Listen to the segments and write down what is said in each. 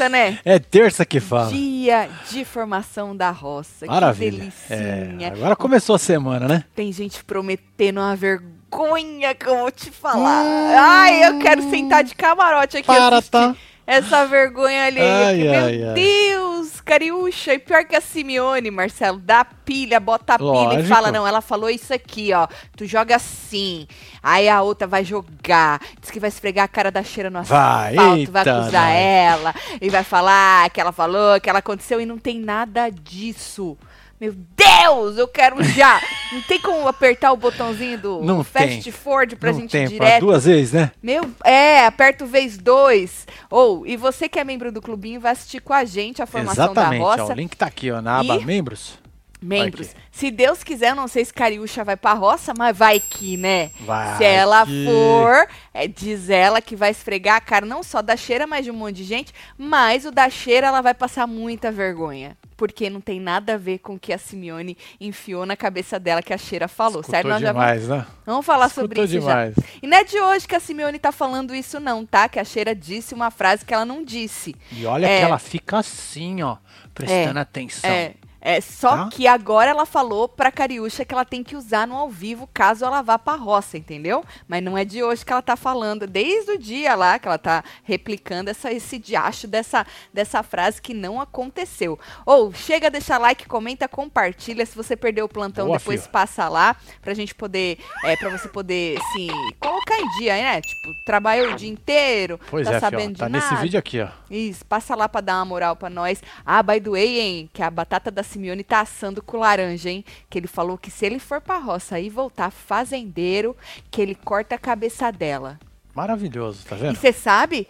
É terça, né? É terça que fala. Dia de formação da roça. Maravilha. Que delicinha. É, agora começou a semana, né? Tem gente prometendo uma vergonha que eu vou te falar. Ai, eu quero sentar de camarote aqui Para, assistir tá? Essa vergonha ali. Ai, Meu ai, ai. Deus, Cariúcha. E pior que a Simeone, Marcelo, dá pilha, bota a pilha e Lógico. fala, não, ela falou isso aqui, ó. Tu joga assim. Aí a outra vai jogar. Diz que vai esfregar a cara da cheira no Vai, asfalto, vai eita, acusar nós. ela. E vai falar que ela falou, que ela aconteceu. E não tem nada disso. Meu Deus, eu quero já. Não tem como apertar o botãozinho do Não Fast tem. Forward pra Não gente tem, ir direto? duas vezes, né? Meu, é, aperta o vez dois. Ou, e você que é membro do clubinho, vai assistir com a gente a formação Exatamente. da ó, roça. o link tá aqui, ó, na aba E- membros. Membros. Se Deus quiser, não sei se Cariúcha vai pra roça, mas vai que, né? Vai se ela que- for, é, diz ela que vai esfregar a cara não só da cheira, mas de um monte de gente. Mas o da cheira, ela vai passar muita vergonha. Porque não tem nada a ver com o que a Simeone enfiou na cabeça dela que a cheira falou, certo? Escutou Nós já vamos, demais, né? vamos falar sobre Escutou isso já. demais. E não é de hoje que a Simeone tá falando isso, não, tá? Que a Cheira disse uma frase que ela não disse. E olha É. que ela fica assim, ó, prestando atenção. É. É só Tá? que agora ela falou pra Cariúcha que ela tem que usar no ao vivo caso ela vá pra roça, entendeu? Mas não é de hoje que ela tá falando, desde o dia lá que ela tá replicando essa, esse diacho dessa, dessa frase que não aconteceu. Ou chega, deixa like, comenta, compartilha. Se você perdeu o plantão, Boa, depois fio. passa lá pra gente poder, é, pra você poder, assim, colocar em dia, né? Tipo, trabalhou o dia inteiro, Pois tá é, sabendo fio, de tá nada. nesse vídeo aqui, ó. Isso, passa lá pra dar uma moral pra nós. Ah, by the way, hein, que a batata da Simeone tá assando com laranja, hein? Que ele falou que se ele for pra roça e voltar fazendeiro, que ele corta a cabeça dela. Maravilhoso, tá E vendo? você sabe?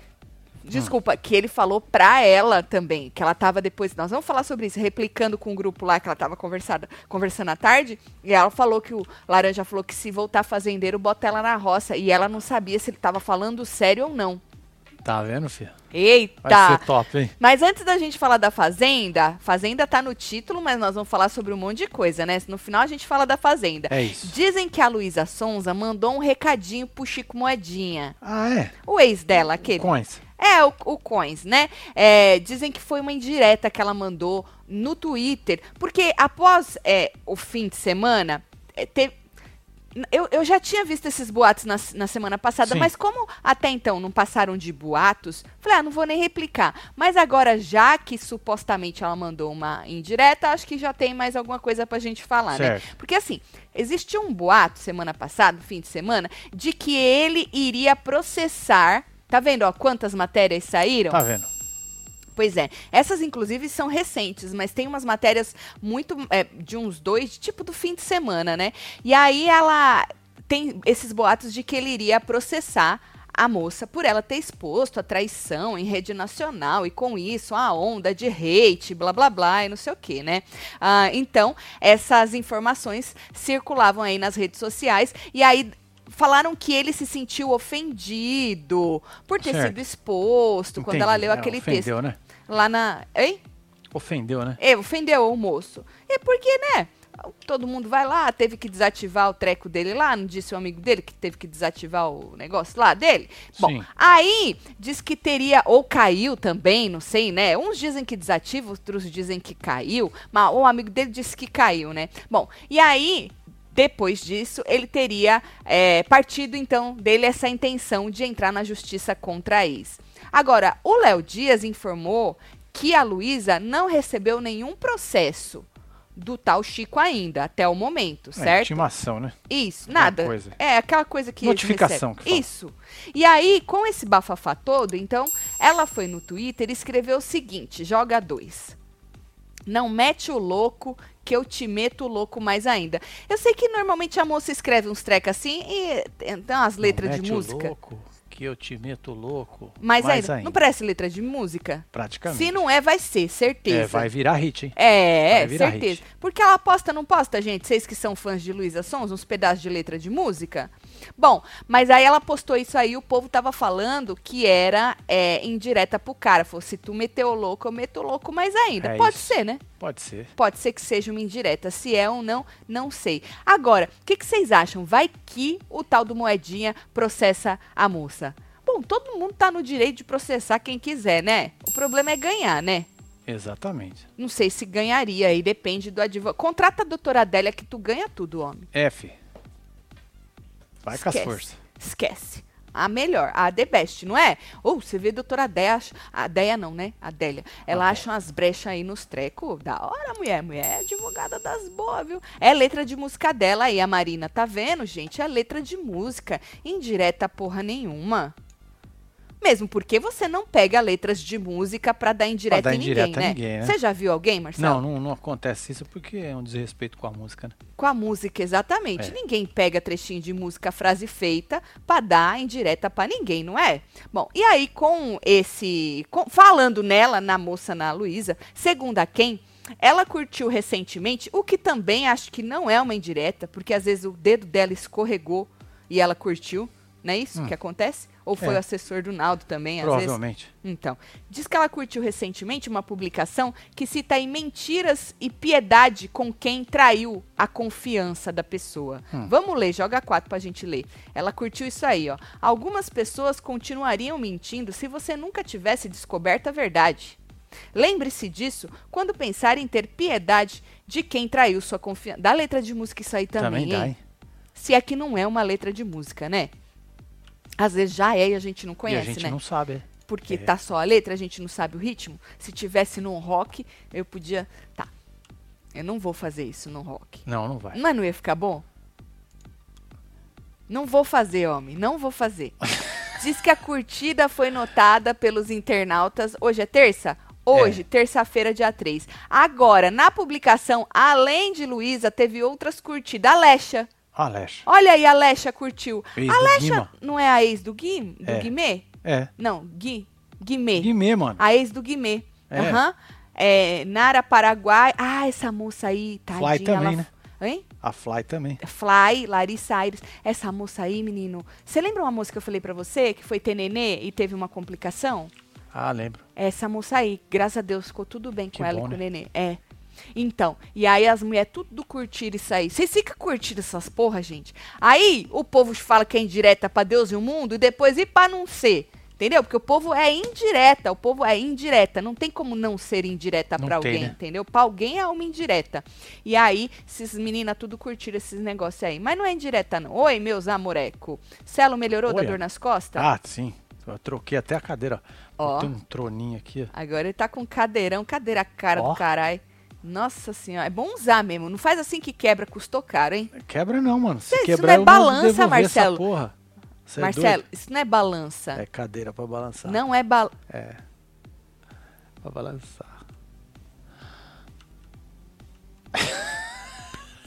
Desculpa, que ele falou pra ela também, que ela tava depois, nós vamos falar sobre isso, replicando com o grupo lá que ela tava conversada, conversando à tarde, e ela falou que o Laranja falou que se voltar fazendeiro, bota ela na roça, e ela não sabia se ele tava falando sério ou não. Tá vendo, filho? Eita! Vai ser top, hein? Mas antes da gente falar da Fazenda, Fazenda tá no título, mas nós vamos falar sobre um monte de coisa, né? No final a gente fala da Fazenda. É isso. Dizem que a Luísa Sonza mandou um recadinho pro Chico Moedinha. Ah, é? O ex dela, aquele. Coins. É, o, o Coins, né? É, dizem que foi uma indireta que ela mandou no Twitter, porque após é, o fim de semana, é, teve. Eu, eu já tinha visto esses boatos na, na semana passada, Sim. mas como até então não passaram de boatos, falei, ah, não vou nem replicar. Mas agora, já que supostamente ela mandou uma indireta, acho que já tem mais alguma coisa pra gente falar, né? Certo. Porque assim, existiu um boato semana passada, fim de semana, de que ele iria processar. Tá vendo, ó, quantas matérias saíram? Tá vendo? Pois é. Essas, inclusive, são recentes, mas tem umas matérias muito. é, de uns dois, tipo do fim de semana, né? E aí ela tem esses boatos de que ele iria processar a moça por ela ter exposto a traição em rede nacional e com isso a onda de hate, blá blá blá e não sei o que, né? Ah, então, essas informações circulavam aí nas redes sociais e aí falaram que ele se sentiu ofendido por ter Certo. sido exposto quando Entendi. ela leu É, aquele ofendeu, texto né? lá na. Hein? Ofendeu, né? É, ofendeu o moço. É porque, né? Todo mundo vai lá, teve que desativar o treco dele lá, não disse o amigo dele que teve que desativar o negócio lá dele? Bom, Sim. aí diz que teria, ou caiu também, não sei, né? Uns dizem que desativa, outros dizem que caiu, mas o amigo dele disse que caiu, né? Bom, e aí, depois disso, ele teria é, partido, então, dele essa intenção de entrar na justiça contra a ex. Agora, o Léo Dias informou que a Luísa não recebeu nenhum processo do tal Chico ainda, até o momento, É, certo? intimação, né? Isso, nada. É, aquela coisa que. Notificação que. Isso. E aí, com esse bafafá todo, então, ela foi no Twitter e escreveu o seguinte: joga dois. Não mete o louco, que eu te meto louco mais ainda. Eu sei que normalmente a moça escreve uns trecos assim e tem umas letras Não de música. louco, que eu te meto louco. Mas Mais ainda, não parece letra de música? Praticamente. Se não é, vai ser, certeza. É, vai virar hit, hein? É, virar certeza. hit. Porque ela posta, não posta, gente? Vocês que são fãs de Luísa Sons, uns pedaços de letra de música? Bom, mas aí ela postou isso aí, o povo tava falando que era é, indireta pro cara. Falou, se tu meteu louco, eu meto louco mais ainda. É Pode isso. ser, né? Pode ser. Pode ser que seja uma indireta. Se é ou não, não sei. Agora, o que, que vocês acham? Vai que o tal do Moedinha processa a moça? Bom, todo mundo tá no direito de processar quem quiser, né? O problema é ganhar, né? Exatamente. Não sei se ganharia, aí depende do advogado. Contrata a doutora Adélia que tu ganha tudo, homem. F. Vai com as Esquece. forças. Esquece. A melhor, a The Best, não é? Ou você vê a doutora acha- a Adélia não, né? A Adélia. Ela Adélia. acha umas brechas aí nos trecos. Da hora, mulher. Mulher é advogada das boas, viu? É letra de música dela aí, a Marina. Tá vendo, gente? É letra de música. Indireta porra nenhuma. Mesmo porque você não pega letras de música pra dar indireta dar em ninguém, indireta a né? ninguém, né? Você já viu alguém, Marcelo? Não, não, não acontece isso porque é um desrespeito com a música, né? Com a música, exatamente. É. Ninguém pega trechinho de música, frase feita, pra dar indireta pra ninguém, não é? Bom, e aí com esse. com- falando nela, na moça, na Luísa, segundo a quem. Ela curtiu recentemente, o que também acho que não é uma indireta, porque às vezes o dedo dela escorregou e ela curtiu, não é isso Hum. que acontece? Ou foi É. o assessor do Naldo também, às vezes? Provavelmente. Então, diz que ela curtiu recentemente uma publicação que cita aí mentiras e piedade com quem traiu a confiança da pessoa. Hum. Vamos ler, joga quatro pra gente ler. Ela curtiu isso aí, ó. Algumas pessoas continuariam mentindo se você nunca tivesse descoberto a verdade. Lembre-se disso quando pensar em ter piedade de quem traiu sua confiança. Da letra de música isso aí também, Também dá, hein? Se é que não é uma letra de música, né? Às vezes já é e a gente não e a conhece, gente né? não sabe. é. porque É. tá só a letra, a gente não sabe o ritmo. Se tivesse num rock, eu podia. Tá. Eu não vou fazer isso no rock. Não, não vai. Mas não ia ficar bom? Não vou fazer, homem. Não vou fazer. Diz que a curtida foi notada pelos internautas. Hoje é terça? Hoje, terça-feira, dia 3. Agora, na publicação, além de Luísa, teve outras curtidas. A Lecha. Alex. Olha aí, a Lecha curtiu. Ex a do Lecha Guima. não é a ex do Gui? Do É. Guimê? É. Não, Gui. Guimê. Guimê, mano. A ex do Guimê. É. Aham. É, Nara Paraguai. Ah, essa moça aí, tadinha. Fly também, ela... né? Hein? A Fly também. Fly, Larissa Aires. Essa moça aí, menino. Você lembra uma moça que eu falei pra você que foi ter nenê e teve uma complicação? Ah, lembro. Essa moça aí, graças a Deus, ficou tudo bem Que com ela bom, e com o né? nenê. É. Então, e aí as mulheres tudo curtiram isso aí. Vocês ficam curtindo essas porra, gente? Aí o povo fala que é indireta pra Deus e o mundo e depois e pra não ser. Entendeu? Porque o povo é indireta, o povo é indireta. Não tem como não ser indireta tem, alguém, né? entendeu? Pra alguém é uma indireta. E aí, esses meninas tudo curtiram esses negócios aí. Mas não é indireta, não. Oi, meus amoreco. Celo melhorou da dor nas costas? Ah, sim. Eu troquei até a cadeira. Ó. Tem um troninho aqui. Agora ele tá com cadeirão, cadeira cara Ó. do caralho. Nossa senhora, é bom usar mesmo. Não faz assim que quebra, custou caro, hein? Quebra não, mano. Se Isso quebrar, não é balança, devolver Marcelo. Porra. Cê é Marcelo, doido? isso não é balança. É cadeira pra balançar. Não é balança. É. Pra balançar.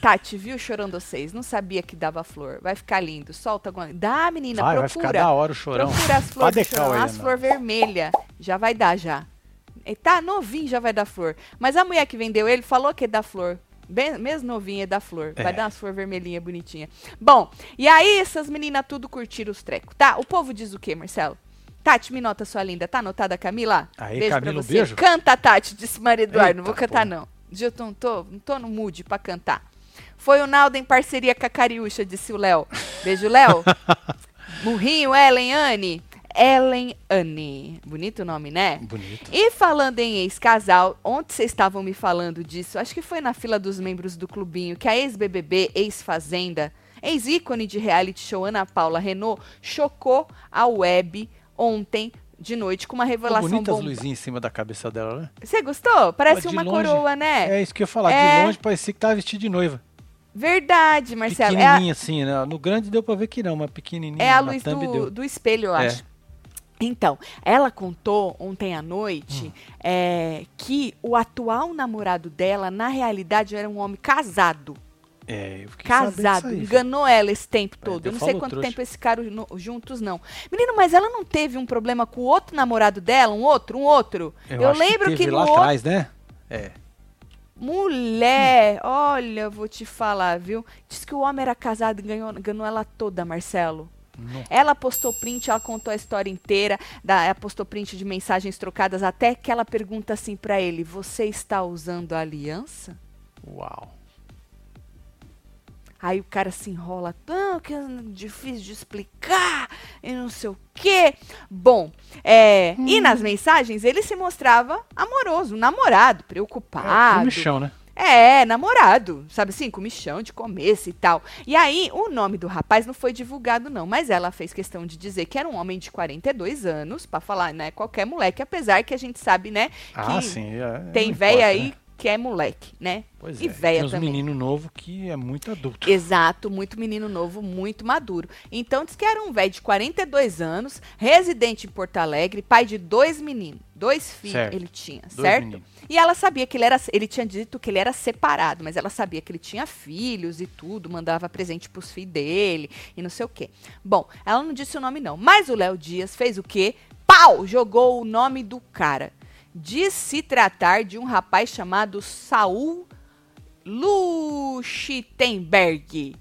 Tati, viu chorando vocês? Não sabia que dava flor. Vai ficar lindo. Solta alguma. Dá, menina, vai, vai procura. ficar da hora o chorão. Procura as flores, chorão, as flores vermelhas. Já vai dar, já. E tá novinho, já vai dar flor. Mas a mulher que vendeu ele falou que é da flor. Bem, mesmo novinha é da flor. Vai É. dar umas flores vermelhinhas bonitinhas. Bom, e aí essas meninas tudo curtiram os trecos, tá? O povo diz o quê, Marcelo? Tati, me nota sua linda. Tá anotada, Camila? Aí, beijo Camila, pra um você. beijo. Canta, Tati, disse Maria Eduardo. Não vou Eita, cantar, porra. não. Eu tô- não tô, não tô no mood pra cantar. Foi o Naldo em parceria com a Cariúcha, disse o Léo. Beijo, Léo. Murrinho, Ellen, Anne. Ellen Anne. Bonito o nome, né? Bonito. E falando em ex-casal, ontem vocês estavam me falando disso, acho que foi na fila dos membros do clubinho, que a ex-BBB, ex-Fazenda, ex-ícone de reality show Ana Paula Renault, chocou a web ontem de noite com uma revelação bonitas as bomba. luzinhas em cima da cabeça dela, né? Você gostou? Parece uma longe, coroa, né? É isso que eu ia falar. É. De longe parecia que tava vestido de noiva. Verdade, Marcelo. É a, Pequenininha assim, né? No grande deu pra ver que não, mas pequenininha. é a luz do, deu. do espelho, eu É. Então, ela contou ontem à noite Hum. é, que o atual namorado dela, na realidade, era um homem casado. É, eu Casado. aí, enganou ela esse tempo É, todo. Eu não sei quanto trouxa. tempo esse cara juntos, não. Menino, mas ela não teve um problema com o outro namorado dela? Um outro? Um outro? Eu, acho lembro que, que, teve no lá outro. atrás, né? É. Mulher, olha, vou te falar, viu? Diz que o homem era casado e ganhou ela toda, Marcelo. Não. Ela postou print, ela contou a história inteira, da, ela postou print de mensagens trocadas, até que ela pergunta assim pra ele: Você está usando a aliança? Uau. Aí o cara se enrola tão que é difícil de explicar e não sei o quê. Bom, é, e nas mensagens ele se mostrava amoroso, namorado, É, preocupado. comichão, né? É, namorado, sabe assim, comichão de começo e tal. E aí, o nome do rapaz não foi divulgado, não, mas ela fez questão de dizer que era um homem de 42 anos, pra falar, né, qualquer moleque, apesar que a gente sabe, né, Ah, que sim. é, tem não véia aí né? Que é moleque, né? Pois e é. véia tem uns também. meninos novos que é muito adulto. Exato, muito menino novo, muito maduro. Então diz que era um velho de 42 anos, residente em Porto Alegre, pai de dois meninos, dois filhos Certo. ele tinha, Dois certo? meninos. E ela sabia que ele era, ele tinha dito que ele era separado, mas ela sabia que ele tinha filhos e tudo, mandava presente pros filhos dele e não sei o quê. Bom, ela não disse o nome não, mas o Léo Dias fez o quê? Pau! Jogou o nome do cara. Diz se tratar de um rapaz chamado Saul Luchtenberg.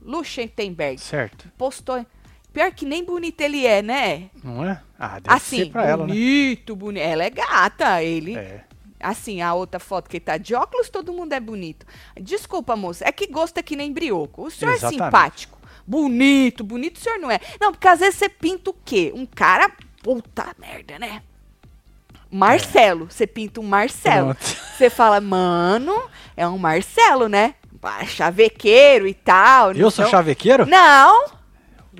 Luchtenberg. Certo. Postou. Pior que nem bonito ele é, né? Não é? Ah, deve assim, ser pra ela, né? bonito, bonito. Ela é gata, ele. É. Assim, a outra foto que ele tá de óculos, todo mundo é bonito. Desculpa, moça, é que gosta que nem brioco. O senhor Exatamente. é simpático. Bonito, bonito o senhor não é. Não, porque às vezes você pinta o quê? Um cara. Puta merda, né? Marcelo. Você pinta um Marcelo. Você fala, mano, é um Marcelo, né? Chavequeiro e tal. Eu sou então- chavequeiro? Não,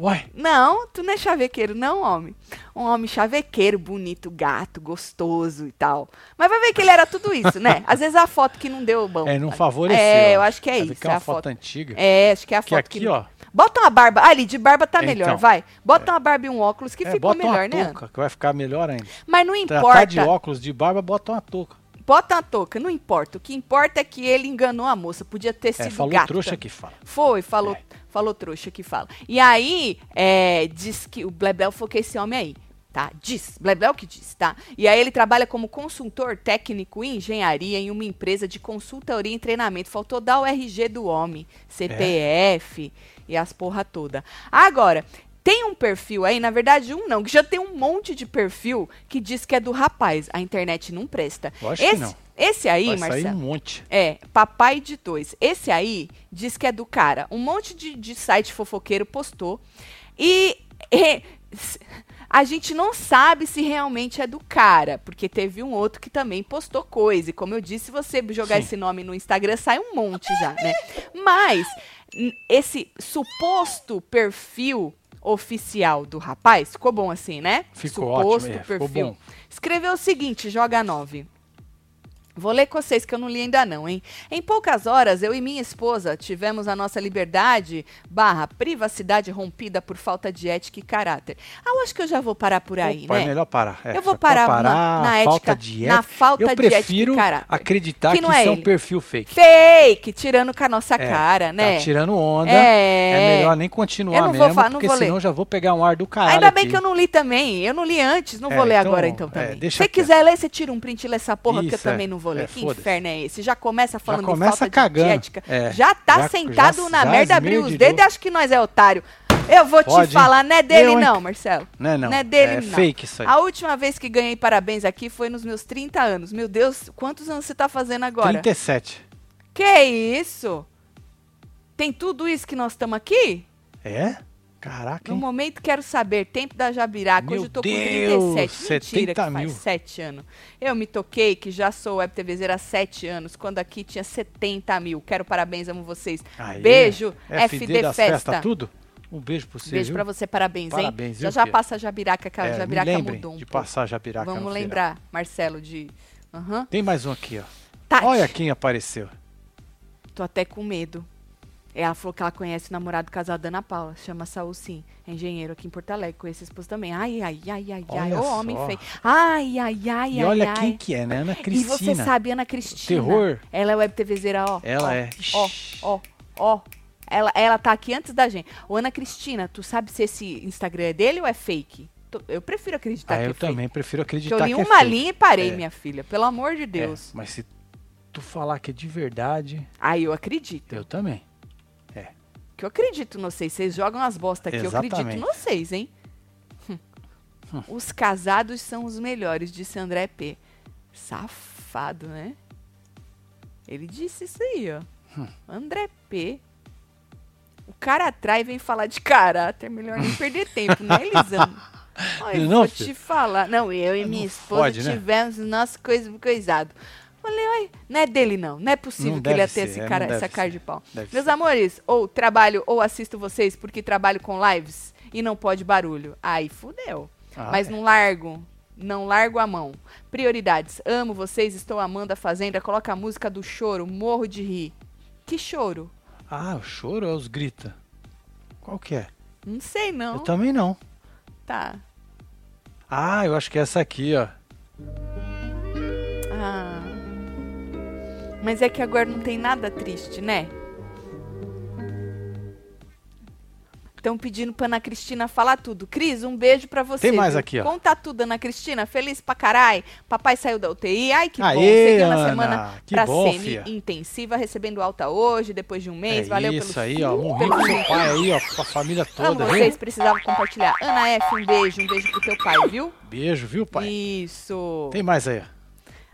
Uai. não, tu não é chavequeiro, não, homem. Um homem chavequeiro, bonito, gato, gostoso e tal. Mas vai ver que ele era tudo isso, né? Às vezes a foto que não deu bom. É, não favoreceu. É, eu acho que é isso. Que é é uma a foto, foto. antiga. É, acho que é a que foto aqui, que. ó. Bota uma barba. Ali, de barba tá É, melhor, então. vai. Bota uma barba e um óculos que É, ficou melhor, né? touca, que vai ficar melhor ainda. Mas não Tratar de importa. óculos de barba, bota uma touca. Bota uma touca, não importa. O que importa é que ele enganou a moça. Podia ter É, sido falou gata. trouxa que fala. Foi, falou, É. falou trouxa que fala. E aí, é, diz que o Blebel foi com esse homem aí, tá? Diz, Blebel que diz, tá? E aí ele trabalha como consultor técnico em engenharia em uma empresa de consultoria e treinamento. Faltou dar o RG do homem, CPF e as porra toda. Agora, tem um perfil aí, na verdade um não, que já tem um monte de perfil que diz que é do rapaz. A internet não presta. Lógico que esse, não. esse aí, vai sair Marcelo. um monte. É, papai de dois. Esse aí diz que é do cara. Um monte de, de site fofoqueiro postou. E, e, a gente não sabe se realmente é do cara, porque teve um outro que também postou coisa. E como eu disse, se você jogar Sim. esse nome no Instagram, sai um monte já, né? Mas esse suposto perfil oficial do rapaz, ficou bom assim, né? Ficou suposto ótimo, é, ficou perfil. bom. Escreveu o seguinte, joga 9. Vou ler com vocês que eu não li ainda não, hein? Em poucas horas, eu e minha esposa tivemos a nossa liberdade barra privacidade rompida por falta de ética e caráter. Ah, eu acho que eu já vou parar por aí, Opa, né? é melhor parar. É, Eu vou é pra parar na- na falta ética- de na falta Eu de ética e prefiro acreditar Que que, é isso é um ele. perfil fake. Fake, tirando com a nossa É, cara, né? Tá tirando onda. É. É, melhor nem continuar Eu não vou mesmo, fa- não porque vou ler. senão já vou pegar um ar do caralho Ainda bem aqui. que eu não li também. Eu não li antes, não É, vou ler então, agora então é, também. Se você quiser ler, você tira um print e lê essa porra que eu Isso, é. também não vou ler. É, que inferno é esse? Já começa falando começa de falta cagando. de ética. É. Já tá Já- sentado já- na já merda, abriu os dedos e acha que nós é otário. Eu vou Pode, te falar, não é dele Eu, não, Marcelo. Não é não. Não é dele, é não. fake isso aí. A última vez que ganhei parabéns aqui foi nos meus 30 anos. Meu Deus, quantos anos você tá fazendo agora? 37. Que isso? Tem tudo isso que nós estamos aqui? É? Caraca, No hein? momento quero saber, tempo da Jabiraca. Hoje Meu eu tô com Deus, 37. Mentira, que 70 faz mil. 7 anos. Eu me toquei que já sou web TVzeira há 7 anos, quando aqui tinha 70 mil. Quero parabéns, amo vocês. Aê. Beijo, FD, FD, das Festa. festas, tudo? Um beijo pra você, Beijo pra você, parabéns, Parabéns, hein? viu, já já passa a Jabiraca, que a É, Jabiraca mudou um de pouco. passar Jabiraca Vamos no feirão. lembrar, Marcelo, de... Aham. Tem mais um aqui, ó. Tati, Olha quem apareceu. tô até com medo. Ela falou que ela conhece o namorado casado da Ana Paula. Chama Saul, sim. É engenheiro aqui em Porto Alegre. Conhece a esposa também. Ai, ai, ai, ai, ai. Olha Ô, homem feio. Ai, ai, ai, e ai, olha ai. quem que é, né? Ana E Cristina. você sabe, Ana Cristina. Terror. Ela é web TVzeira, ó. Ela ó, é. Ó, ó, ó. Ela, ela tá aqui antes da gente. Ô, Ana Cristina, tu sabe se esse Instagram é dele ou é fake? Eu prefiro acreditar Ah, que eu é fake. também prefiro acreditar eu li que é uma fake. linha e parei, É. minha filha. Pelo amor de É, Deus. mas se tu falar que é de verdade, Aí eu acredito. eu também. Que eu acredito no vocês. Vocês jogam as bostas aqui, eu acredito no vocês, hein? Hum. Os casados são os melhores, disse André P. Safado, né? Ele disse isso aí, ó. Hum. André P. O cara atrai e vem falar de caráter. Melhor nem perder tempo, né, Elisandro? Olha, Não, vou filho? te falar. Não, eu e Não minha esposa pode, né? tivemos nosso coisa, coisado. Falei, oi, não é dele não. Não é possível Não que ele ia ter ser, esse é, cara, essa cara de pau. Meus ser. amores, ou trabalho ou assisto vocês porque trabalho com lives e não pode barulho. Aí fudeu. Ah, Mas é. não largo. Não largo a mão. Prioridades. Amo vocês, estou amando a Fazenda. Coloca a música do choro, morro de rir. Que choro? Ah, o choro é os grita. Qual que é? Não sei não. Eu também não. Tá. Ah, eu acho que é essa aqui, ó. Ah. Mas é que agora não tem nada triste, né? Estão pedindo pra Ana Cristina falar tudo. Cris, um beijo pra você. Tem mais viu? aqui, ó. Conta tudo, Ana Cristina. Feliz pra carai. Papai saiu da UTI. Ai, que bom. Aê, Seguindo a Ana, semana que pra bom, fia. semi-intensiva, recebendo alta hoje, depois de um mês. é Valeu isso pelo aí, ó. Morri com seu pai aí, ó, com a família Amo toda, viu? vocês, precisava compartilhar. Ana F, um beijo. Um beijo pro teu pai, viu? Beijo, viu, pai? Isso. Tem mais aí, ó.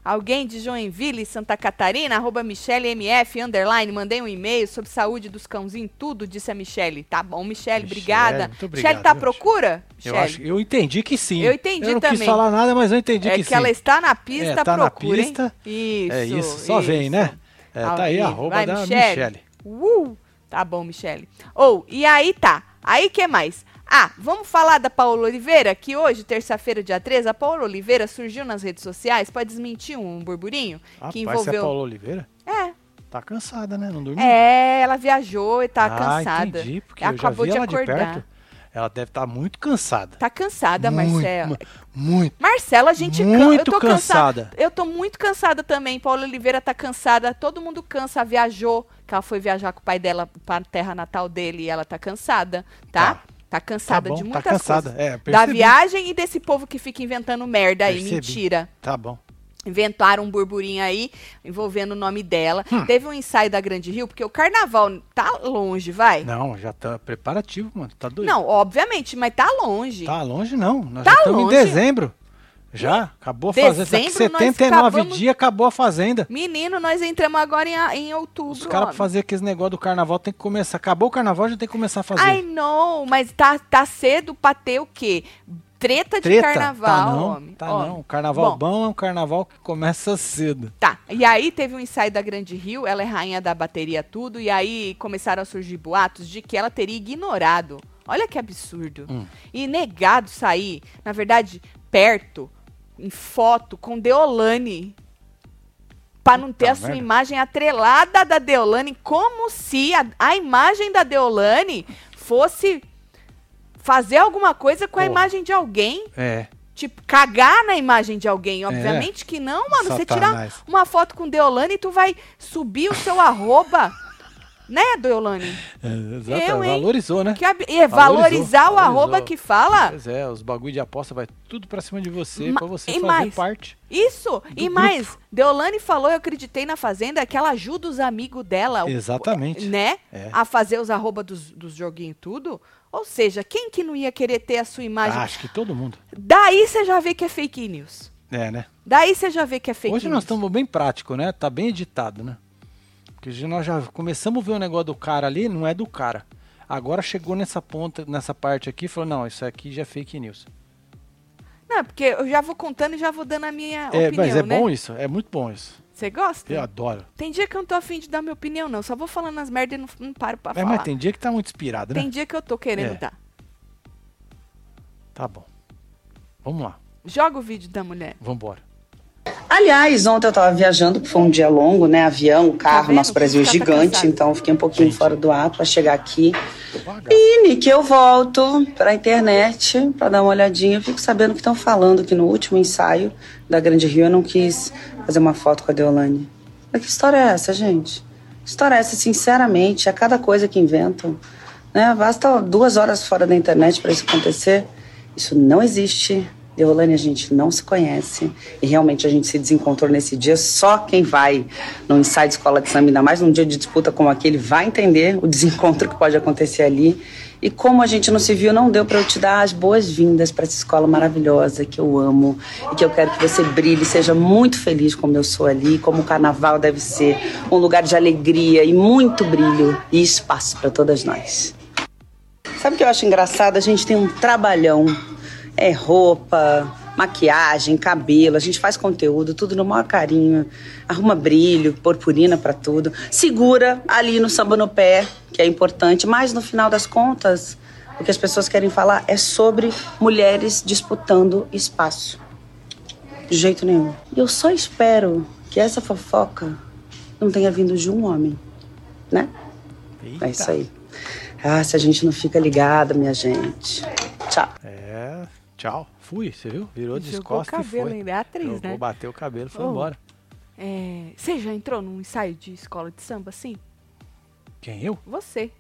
Alguém de Joinville, Santa Catarina, arroba Michele MF, underline, mandei um e-mail sobre saúde dos cãozinhos, tudo, disse a Michele. Tá bom, Michele, Michele, obrigada. muito obrigado, Michele tá à procura? Eu, acho, eu entendi que sim. Eu entendi Eu não também. quis falar nada, mas eu entendi é que, que, sim. ela está na pista, É, tá na procura, hein? pista. Isso, É isso, só vem, isso. né? É, tá aí, arroba Vai, da Michele. Michele. Uh, tá bom, Michele. Ou, e aí tá. Aí que mais? Ah, vamos falar da Paola Oliveira, que hoje, terça-feira, dia 13, a Paola Oliveira surgiu nas redes sociais para desmentir um burburinho Rapaz, que é envolveu. Paula Oliveira? É, Tá cansada, né? Não dormiu? é, ela viajou e tá ah, cansada. entendi, porque Acabou eu já vi de ela de acordar. perto. Ela deve estar muito cansada. Tá cansada, Marcela. mu- Muito. Marcela, a gente can- Muito eu tô cansada. cansada. Eu tô muito cansada também. Paula Oliveira tá cansada. Todo mundo cansa. Viajou, que ela foi viajar com o pai dela para terra natal dele e ela tá cansada, tá? Tá. Tá, cansada bom, de tá muitas cansada. coisas. É, da viagem e desse povo que fica inventando merda aí, Percebi. mentira. Tá bom. Inventaram um burburinho aí envolvendo o nome dela. Hum. Teve um ensaio da Grande Rio, porque o carnaval tá longe, vai? Não, já tá preparativo, mano. Tá doido. Não, obviamente, mas tá longe. Tá longe, não. Nós Tá já estamos em dezembro. Já, acabou a fazenda. Daqui Dezembro, nós 79 acabamos- dias acabou a fazenda. Menino, nós entramos agora em, em outubro. Os caras pra fazer aqueles negócio do carnaval tem que começar. Acabou o carnaval, já tem que começar a fazer. I know, mas tá, tá cedo pra ter o quê? Treta de Treta? carnaval, tá não, homem. Tá Homem. não. O carnaval Bom. bom. é um carnaval que começa cedo. Tá, e aí teve um ensaio da Grande Rio, ela é rainha da bateria tudo, e aí começaram a surgir boatos de que ela teria ignorado. Olha que absurdo. Hum. E negado sair, na verdade, perto, em foto, com Deolane. Pra não ter Puta a sua imagem atrelada da Deolane, como se a, a imagem da Deolane fosse fazer alguma coisa com a Porra. imagem de alguém. É. Tipo, cagar na imagem de alguém. Obviamente que não, mano. Você tirar Satanás. uma foto com Deolane e tu vai subir o seu arroba. Né, Deolane? é exato, Eu, valorizou, né? Que ab- é, valorizar o arroba que fala. Pois é, os bagulho de aposta vai tudo pra cima de você, Ma- pra você e fazer mais? parte. Isso. e grupo. mais, Deolane falou, eu acreditei na Fazenda, que ela ajuda os amigos dela, Exatamente. né? É. A fazer os arroba dos, dos joguinhos tudo. Ou seja, quem que não ia querer ter a sua imagem? Acho que todo mundo. Daí você já vê que é fake news. É, né? Daí você já vê que é fake Hoje news. nós estamos bem prático, né? Tá bem editado, né? Porque nós já começamos a ver o negócio do cara ali, não é do cara. Agora chegou nessa ponta, nessa parte aqui, falou, não, isso aqui já é fake news. Não, porque eu já vou contando e já vou dando a minha É, opinião, mas é né? bom isso, é muito bom isso. Você gosta? Eu adoro. Tem dia que eu não tô afim de dar minha opinião, não. Só vou falando as merdas e não, não paro pra É, falar. mas tem dia que tá muito inspirado, né? Tem dia que eu tô querendo É. dar. Tá bom. Vamos lá, Joga o vídeo da mulher. vambora. Aliás, ontem eu estava viajando, porque foi um dia longo, né? Avião, carro, Tá nosso Brasil é tá gigante, então eu fiquei um pouquinho Gente. fora do ar para chegar aqui. E Nick, eu volto para a internet para dar uma olhadinha. Eu fico sabendo que estão falando que no último ensaio da Grande Rio eu não quis fazer uma foto com a Deolane. Mas que história é essa, gente? Que história é essa, sinceramente? É cada coisa que inventam. Né? Basta duas horas fora da internet para isso acontecer. Isso não existe. Deolane, a gente não se conhece. E realmente a gente se desencontrou nesse dia. Só quem vai no ensaio de escola de samba, ainda mais num dia de disputa como aquele, vai entender o desencontro que pode acontecer ali. E como a gente não se viu, não deu para eu te dar as boas-vindas para essa escola maravilhosa que eu amo e que eu quero que você brilhe, seja muito feliz como eu sou ali, como o carnaval deve ser, um lugar de alegria e muito brilho e espaço para todas nós. Sabe o que eu acho engraçado? A gente tem um trabalhão. É roupa, maquiagem, cabelo, a gente faz conteúdo, tudo no maior carinho, arruma brilho, purpurina para tudo, segura ali no samba no pé, que é importante, mas no final das contas, o que as pessoas querem falar é sobre mulheres disputando espaço. De jeito nenhum. E eu só espero que essa fofoca não tenha vindo de um homem, né? Eita. É isso aí. Ah, se a gente não fica ligada, minha gente. Tchau. É, tchau. Fui, você viu? Virou de Jogou o costas e cabelo foi. ainda, é atriz, Jogou, né? bateu o cabelo e foi Oh. embora. É, você já entrou num ensaio de escola de samba, sim? Quem, eu? Você.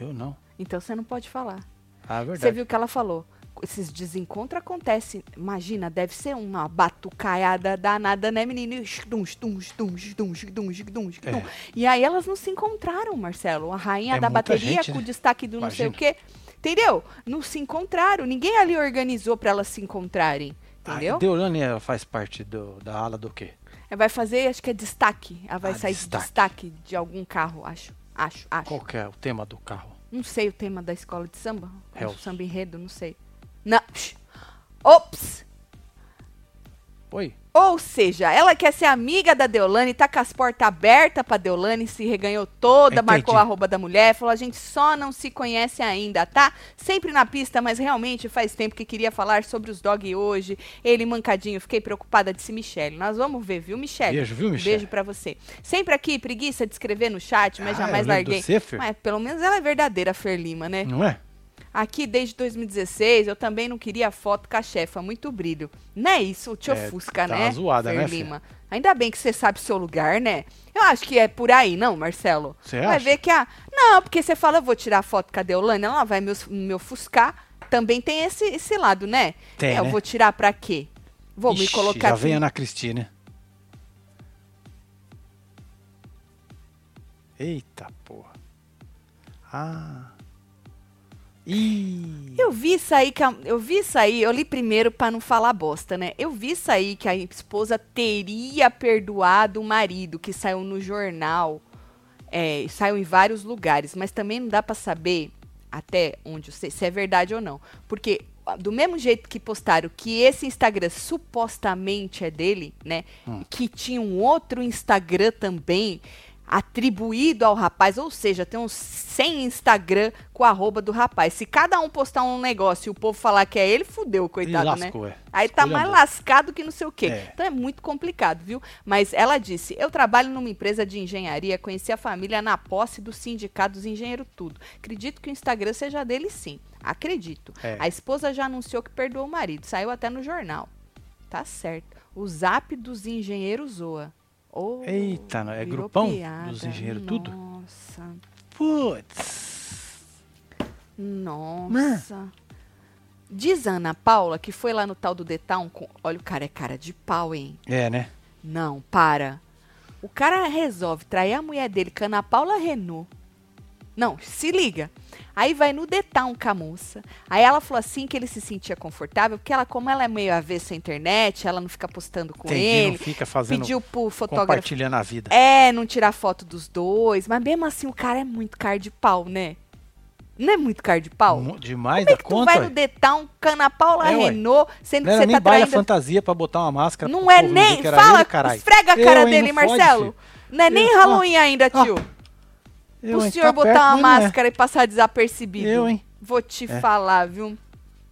Eu não. Então você não pode falar. Ah, é Você verdade. viu que ela falou? Esses desencontros acontecem. Imagina, deve ser uma batucaiada danada, né, menino? E. É. E aí elas não se encontraram, Marcelo. A rainha É da bateria gente, com o né? destaque do não sei o Imagina. quê. Entendeu? Não se encontraram. Ninguém ali organizou pra elas se encontrarem. Entendeu? A Deolane ela faz parte do, da ala do quê? Ela vai fazer, acho que é destaque. Ela vai Ah, sair destaque. de destaque de algum carro, acho. Acho, acho. Qual que é o tema do carro? Não sei o tema da escola de samba. Hells. Samba enredo, não sei. Não. Ops! Oi? Ou seja, ela quer ser amiga da Deolane, tá com as portas abertas pra Deolane, se reganhou toda, Entendi. marcou a arroba da mulher, falou, a gente só não se conhece ainda, tá? Sempre na pista, mas realmente faz tempo que queria falar sobre os dog hoje. Ele mancadinho, fiquei preocupada, disse Michele. Nós vamos ver, viu, Michele? Beijo, viu, Michele? Beijo pra você. Sempre aqui, preguiça de escrever no chat, mas Ah, jamais larguei. você. Mas pelo menos ela é verdadeira, Fer Lima, né? Não é? Aqui desde 2016, eu também não queria foto com a chefa, muito brilho. Não é isso, te É, ofusca, tá né? zoada, Fer né? Lima? Ainda bem que você sabe seu lugar, né? Eu acho que é por aí, não, Marcelo? Você vai acha? ver que a. Não, porque você fala, eu vou tirar foto com a Deolane, ela vai me, me ofuscar. Também tem esse, esse lado, né? Tem, É, eu né? vou tirar pra quê? Vou me Ixi, colocar já aqui. vem Ana Cristina. Eita porra. Ah. Ih. Eu vi isso aí, que a- eu vi aí, eu li primeiro pra não falar bosta, né? Eu vi aí que a esposa teria perdoado o marido, que saiu no jornal, é, saiu em vários lugares, mas também não dá pra saber até onde eu sei se é verdade ou não, porque ah, do mesmo jeito que postaram que esse Instagram supostamente é dele, né? Que tinha um outro Instagram também atribuído ao rapaz, ou seja, tem uns 100 Instagram com a arroba do rapaz. Se cada um postar um negócio e o povo falar que é ele, fudeu, coitado, lascou, né? é. Aí tá mais Esculhambou. lascado que não sei o quê. É. Então é muito complicado, viu? Mas ela disse: Eu trabalho numa empresa de engenharia, conheci a família na posse do sindicato dos engenheiros tudo. Acredito que o Instagram seja dele sim. Acredito. É. A esposa já anunciou que perdoou o marido. Saiu até no jornal. Tá certo. O zap dos engenheiros zoa. Oh, Eita, é grupão piada. dos engenheiros tudo? Nossa. Putz. Nossa. Diz a Ana Paula que foi lá no tal do Town com... Olha, o cara é cara de pau, hein? É, né? Não, para. O cara resolve trair a mulher dele com a Ana Paula Renault. Não, se liga. Aí vai no detalhe com a moça. Aí ela falou assim que ele se sentia confortável, porque ela, como ela é meio avessa à internet, ela não fica postando com Entendi, ele. não fica fazendo Pediu pro fotógrafo. compartilhando a vida. É, não tirar foto dos dois. Mas mesmo assim, o cara é muito cara de pau, né? Não é muito cara de pau? Demais Como é da que tu conta. vai ué. no detalhe com a Ana Paula É. Renault, sendo Não que você nem tá a traindo fantasia pra botar uma máscara. não é nem. Fala, ele, esfrega a cara Eu, hein, dele, fode, Marcelo. filho. não é nem Halloween ainda, ó. tio. Eu, o hein, senhor tá botar perto, uma mas não é. máscara e passar desapercebido. Eu, hein? Vou te É. falar, viu?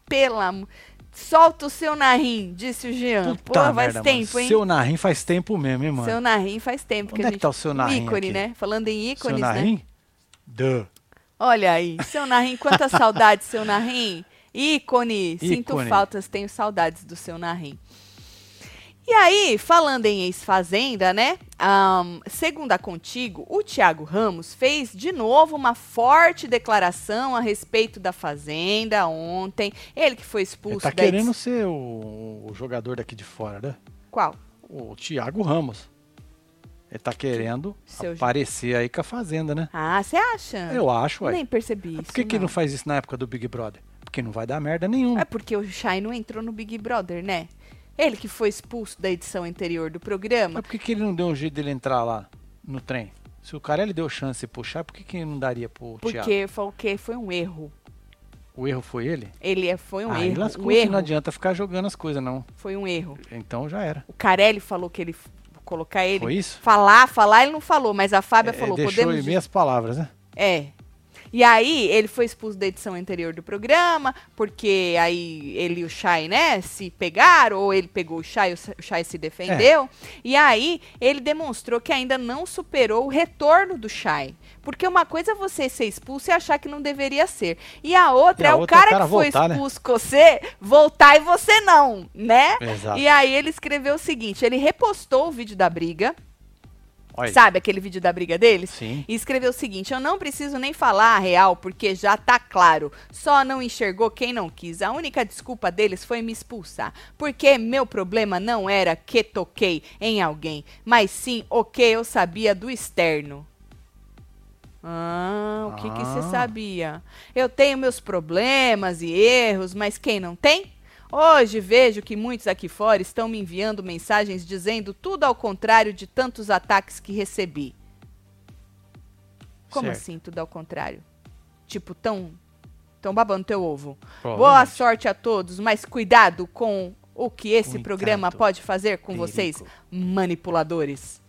Pelo amor. Solta o seu narrim, disse o Jean. Pô, Puta faz merda, tempo, mano. hein? Seu narrim faz tempo mesmo, hein, mano? Seu narrim faz tempo Onde que é que gente... tá o seu narrim ícone, aqui? né? Falando em Seu ícones, né? narrim? Duh. Olha aí, seu narrim, quanta saudade, seu narrim. Ícone, sinto Ícone. faltas, tenho saudades do seu narrim. E aí, falando em ex-fazenda, né? ahn, segundo a Contigo, o Thiago Ramos fez de novo uma forte declaração a respeito da Fazenda ontem. Ele que foi Ele expulso tá da querendo ser o, o jogador daqui de fora, né? Qual? O Thiago Ramos. Ele tá querendo Seu- aparecer aí com a Fazenda, né? Ah, você acha? Eu acho, ué. Nem percebi Mas isso. Por que, que ele não faz isso na época do Big Brother? Porque não vai dar merda nenhuma. É porque o Shai não entrou no Big Brother, né? Ele que foi expulso da edição anterior do programa. Mas por que, que ele não deu um jeito dele entrar lá no trem? Se o cara ele deu chance de puxar, por que, que não daria pro Thiago? Porque foi, que foi um erro. O erro foi ele? Ele é- foi um Aí erro. lascou, Um que erro. não adianta ficar jogando as coisas, não. Foi um erro. Então já era. O Carelli falou que ele colocar ele. Foi isso? Falar, falar, ele não falou, mas a Fábia É, falou, deixou podemos. em dizer- meias palavras, né? É. E aí, ele foi expulso da edição anterior do programa, porque aí ele e o Shai, né, se pegaram, ou ele pegou o Shai, o Shai se defendeu. E aí, ele demonstrou que ainda não superou o retorno do Shai. Porque uma coisa é você ser expulso e achar que não deveria ser. E a outra E a é o outra é o cara, cara que foi voltar, né? expulso com você, voltar e você não, né? Exato. E aí, ele escreveu o seguinte: ele repostou o vídeo da briga. Olha. Sabe aquele vídeo da briga deles? Sim. E escreveu o seguinte: Eu não preciso nem falar a real, porque já tá claro. Só não enxergou quem não quis. A única desculpa deles foi me expulsar. Porque meu problema não era que toquei em alguém, mas sim o que eu sabia do externo. Ah, o que que você Ah. sabia? Eu tenho meus problemas e erros, mas quem não tem? Hoje vejo que muitos aqui fora estão me enviando mensagens dizendo tudo ao contrário de tantos ataques que recebi. Como Certo. assim, tudo ao contrário? Tipo, tão, tão babando teu ovo. Boa sorte a todos, mas cuidado com o que esse programa pode fazer com Perigo. vocês, manipuladores.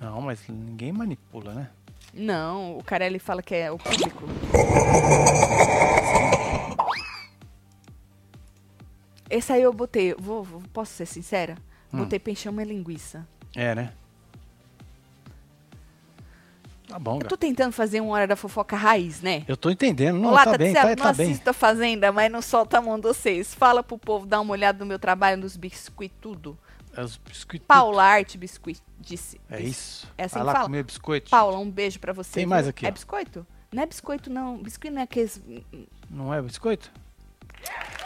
Não, mas ninguém manipula, né? Não, o Carelli fala que é o público. Esse aí eu botei, vou, vou- posso ser sincera? Hum. Botei encher uma linguiça. É, né? Tá bom, Eu tô tentando fazer uma hora da fofoca raiz, né? Eu tô entendendo. Não, Olá, tá bem, tá, Tatselo, tá não bem. assisto a Fazenda, mas não solta a mão de vocês. Fala pro povo dar uma olhada no meu trabalho, nos biscoitos, tudo. É os biscoitos. Paula Arte Biscuit disse. É isso. É assim Vai que lá fala? comer biscoito. Paula, um beijo pra você. Tem viu? mais aqui, É ó. biscoito? Não é biscoito, não. Biscoito não é aqueles. Não é biscoito?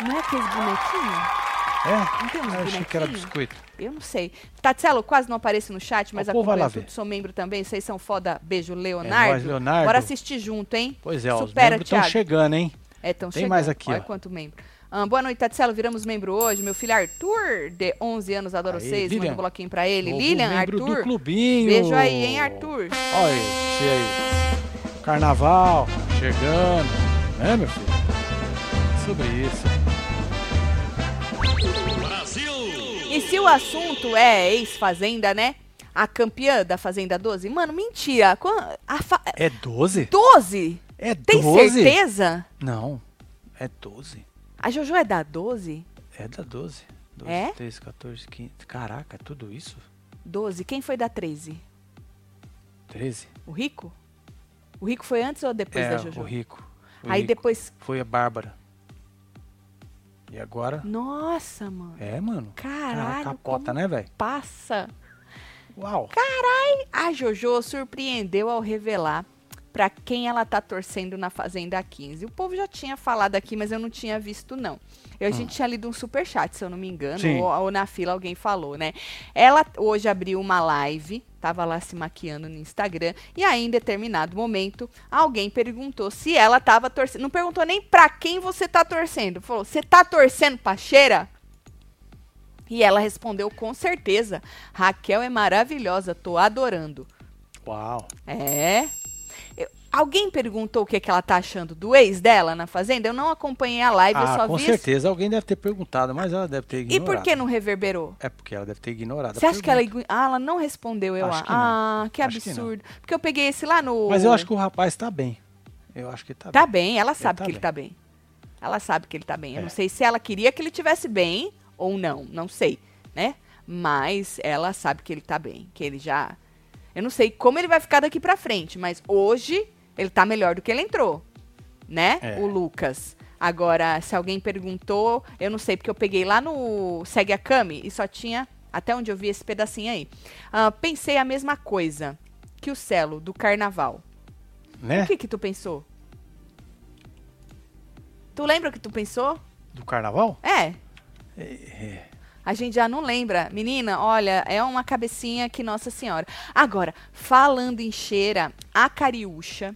Não é aqueles bonequinhos? É? Não tem uns Eu achei que era biscoito. Eu não sei. Tatselo, quase não apareço no chat, mas acompanho tudo, sou membro também. Vocês são foda. Beijo, É Leonardo. nóis, Leonardo. Bora assistir junto, hein? Pois é, ó, os Supera, membros estão chegando, hein? É, tão Tem chegando. mais aqui, Olha ó. quanto membro. Ah, boa noite, Tatselo. Viramos membro hoje. Meu filho Arthur, de 11 anos, adoro Aí, vocês. Manda Lilian. um bloquinho pra ele. Novo Lilian, membro Arthur. do clubinho. Beijo aí, hein, Arthur. Olha esse aí. Carnaval chegando. Né, meu filho? Sobre isso. E se o assunto é ex-fazenda, né? A campeã da Fazenda 12? Mano, mentira. Fa... É 12? 12? É Tem 12? certeza? Não. É 12. A Jojo é da 12? É da 12. 12, É? 13, 14, 15. Caraca, é tudo isso? 12. Quem foi da 13? 13? O Rico? O Rico foi antes ou depois é, da Jojo? o Rico. O Aí Rico. depois. Foi a Bárbara. E agora? Nossa, mano. É, mano. Caralho, capota, como né, velho? Passa. Uau. A Jojo surpreendeu ao revelar pra quem ela tá torcendo na Fazenda 15. O povo já tinha falado aqui, mas eu não tinha visto, não. Eu, a gente tinha lido um superchat, se eu não me engano, ou, ou na fila alguém falou, né? Ela hoje abriu uma live, tava lá se maquiando no Instagram, e aí, em determinado momento, alguém perguntou se ela tava torcendo. Não perguntou nem pra quem você tá torcendo. Falou, você tá torcendo pra cheira? E ela respondeu com certeza. Raquel é maravilhosa, tô adorando. Uau. É. Eu- alguém perguntou o que, que ela tá achando do ex dela na Fazenda? Eu não acompanhei a live, eu Ah, só com vi. certeza alguém deve ter perguntado, mas ela deve ter E ignorado. por que não reverberou? É porque ela deve ter ignorado. a Você acha que ela. Ah, ela não respondeu, eu Acho acho. que não. Ah, que Acho que absurdo. Porque eu peguei esse lá no. Mas eu acho que o rapaz tá bem. Eu acho que tá, Tá bem. bem, ela sabe tá que ele bem. tá bem. Ela sabe que ele tá bem. Eu É. não sei se ela queria que ele tivesse bem ou não, não sei, né? Mas ela sabe que ele tá bem, que ele já Eu não sei como ele vai ficar daqui pra frente, mas hoje ele tá melhor do que ele entrou, né? É. O Lucas. Agora, se alguém perguntou, eu não sei porque eu peguei lá no Segue a Cami e só tinha até onde eu vi esse pedacinho aí. Ah, pensei a mesma coisa que o Celo do Carnaval. Né? O que que tu pensou? Tu lembra o que tu pensou? Do carnaval? É. É. A gente já não lembra. Menina, olha, é uma cabecinha que Nossa Senhora. Agora, falando em cheira, a Cariúcha,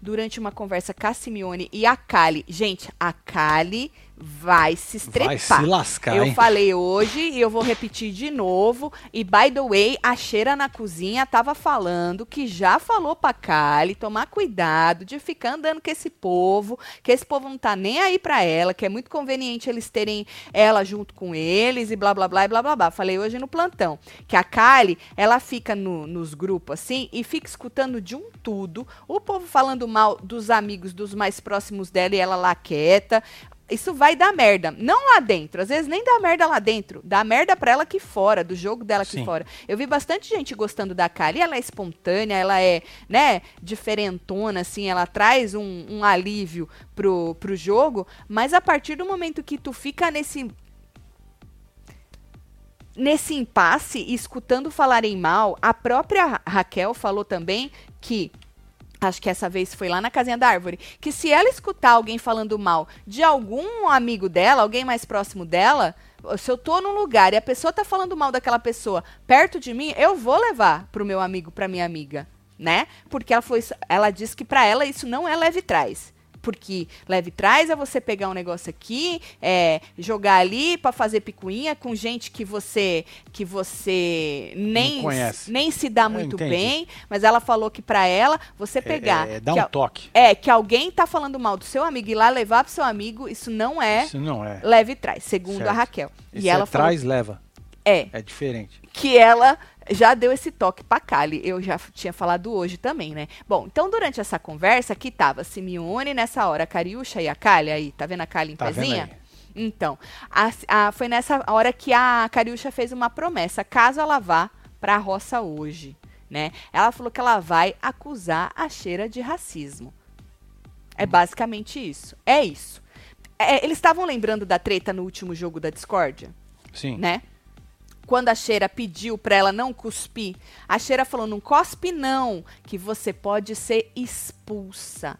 durante uma conversa com a Simeone e a Kali. Gente, a Kali vai se estrepar. Vai se lascar, Eu hein? falei hoje e eu vou repetir de novo. E by the way, a cheira na cozinha tava falando que já falou pra Kali tomar cuidado de ficar andando com esse povo, que esse povo não tá nem aí pra ela, que é muito conveniente eles terem ela junto com eles e blá blá blá e blá blá blá. Falei hoje no plantão que a Kali, ela fica no- nos grupos assim e fica escutando de um tudo, o povo falando mal dos amigos, dos mais próximos dela e ela lá quieta. Isso vai dar merda. Não lá dentro. Às vezes nem dá merda lá dentro. Dá merda pra ela aqui fora, do jogo dela aqui Sim. fora. Eu vi bastante gente gostando da Kali. Ela é espontânea, ela é, né, diferentona, assim. Ela traz um, um alívio pro, pro jogo. Mas a partir do momento que tu fica nesse nesse impasse, escutando falarem mal, a própria Ra- Raquel falou também que acho que essa vez foi lá na casinha da árvore, que se ela escutar alguém falando mal de algum amigo dela, alguém mais próximo dela, se eu tô num lugar e a pessoa tá falando mal daquela pessoa perto de mim, eu vou levar pro meu amigo, pra minha amiga, né? Porque ela foi, ela disse que pra ela isso não é leve trás. Porque leve trás é você pegar um negócio aqui, é, jogar ali pra fazer picuinha com gente que você que você nem conhece. nem se dá Eu muito bem, mas ela falou que pra ela você pegar É, dá que um toque. é, que alguém tá falando mal do seu amigo e ir lá levar pro seu amigo, isso não é Isso não é. leve trás, segundo Certo. a Raquel. Isso e ela é falou traz, leva. é, É diferente. que ela já deu esse toque pra Kali. Eu já tinha falado hoje também, né? Bom, então durante essa conversa aqui tava Simeone nessa hora, a Cariúcha e a Kali aí, tá vendo a Kali em Tá pezinha? Então, a- a- foi nessa hora que a Cariúcha fez uma promessa, caso ela vá pra roça hoje, né? Ela falou que ela vai acusar a cheira de racismo. É basicamente isso. É isso. É, eles estavam lembrando da treta no último jogo da discórdia? Sim. né? Quando a Cheira pediu pra ela não cuspir, a Cheira falou: não cospe, não, que você pode ser expulsa.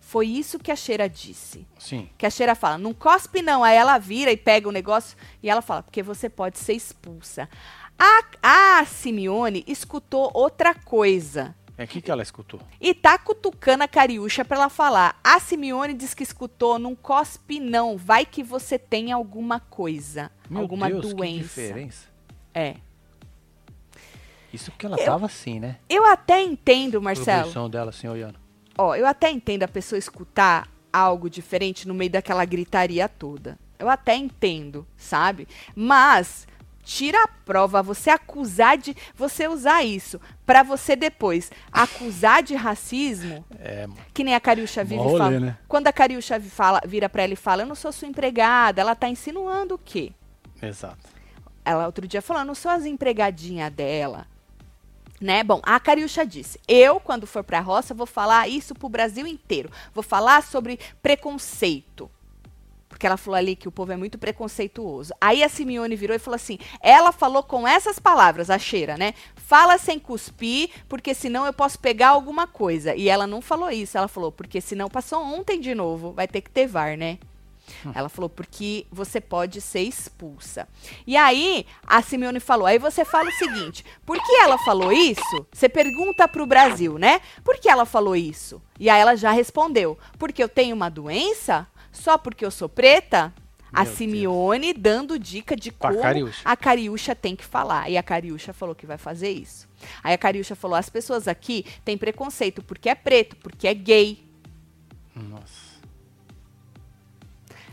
Foi isso que a Cheira disse. Sim. Que a Cheira fala: não cospe, não. Aí ela vira e pega o negócio e ela fala: porque você pode ser expulsa. A, a Simeone escutou outra coisa. É o que, que ela escutou? E tá cutucando a Cariúcha pra ela falar. A Simeone diz que escutou, não cospe não, vai que você tem alguma coisa, Meu alguma Deus, que doença. diferença. É. Isso porque ela Eu- tava assim, né? Eu até entendo, Marcelo. Produção dela assim, olhando. Ó, eu até entendo a pessoa escutar algo diferente no meio daquela gritaria toda. Eu até entendo, sabe? Mas tira a prova, você acusar de você usar isso pra você depois acusar de racismo, É, mano. que nem a Cariúcha vive e fala. né? Quando a Cariúcha fala, vira pra ela e fala: "Eu não sou sua empregada", ela tá insinuando o quê? Exato. Ela outro dia falou, "Eu não sou as empregadinha dela. Né? Bom, a Cariúcha disse: Eu, quando for pra roça, vou falar isso pro Brasil inteiro. Vou falar sobre preconceito. Porque ela falou ali que o povo é muito preconceituoso. Aí a Simeone virou e falou assim: ela falou com essas palavras, a cheira, né? Fala sem cuspir, porque senão eu posso pegar alguma coisa. E ela não falou isso, ela falou, porque senão passou ontem de novo, vai ter que ter VAR, né? Ela falou, porque você pode ser expulsa. E aí, a Simeone falou, aí você fala o seguinte, por que ela falou isso? Você pergunta pro Brasil, né? Por que ela falou isso? E aí ela já respondeu, porque eu tenho uma doença? Só porque eu sou preta? A Meu Simeone dando dica de Com a como Cariúcha. a Cariúcha tem que falar. E a Cariúcha falou que vai fazer isso. Aí a Cariúcha falou, as pessoas aqui têm preconceito porque é preto, porque é gay. Nossa.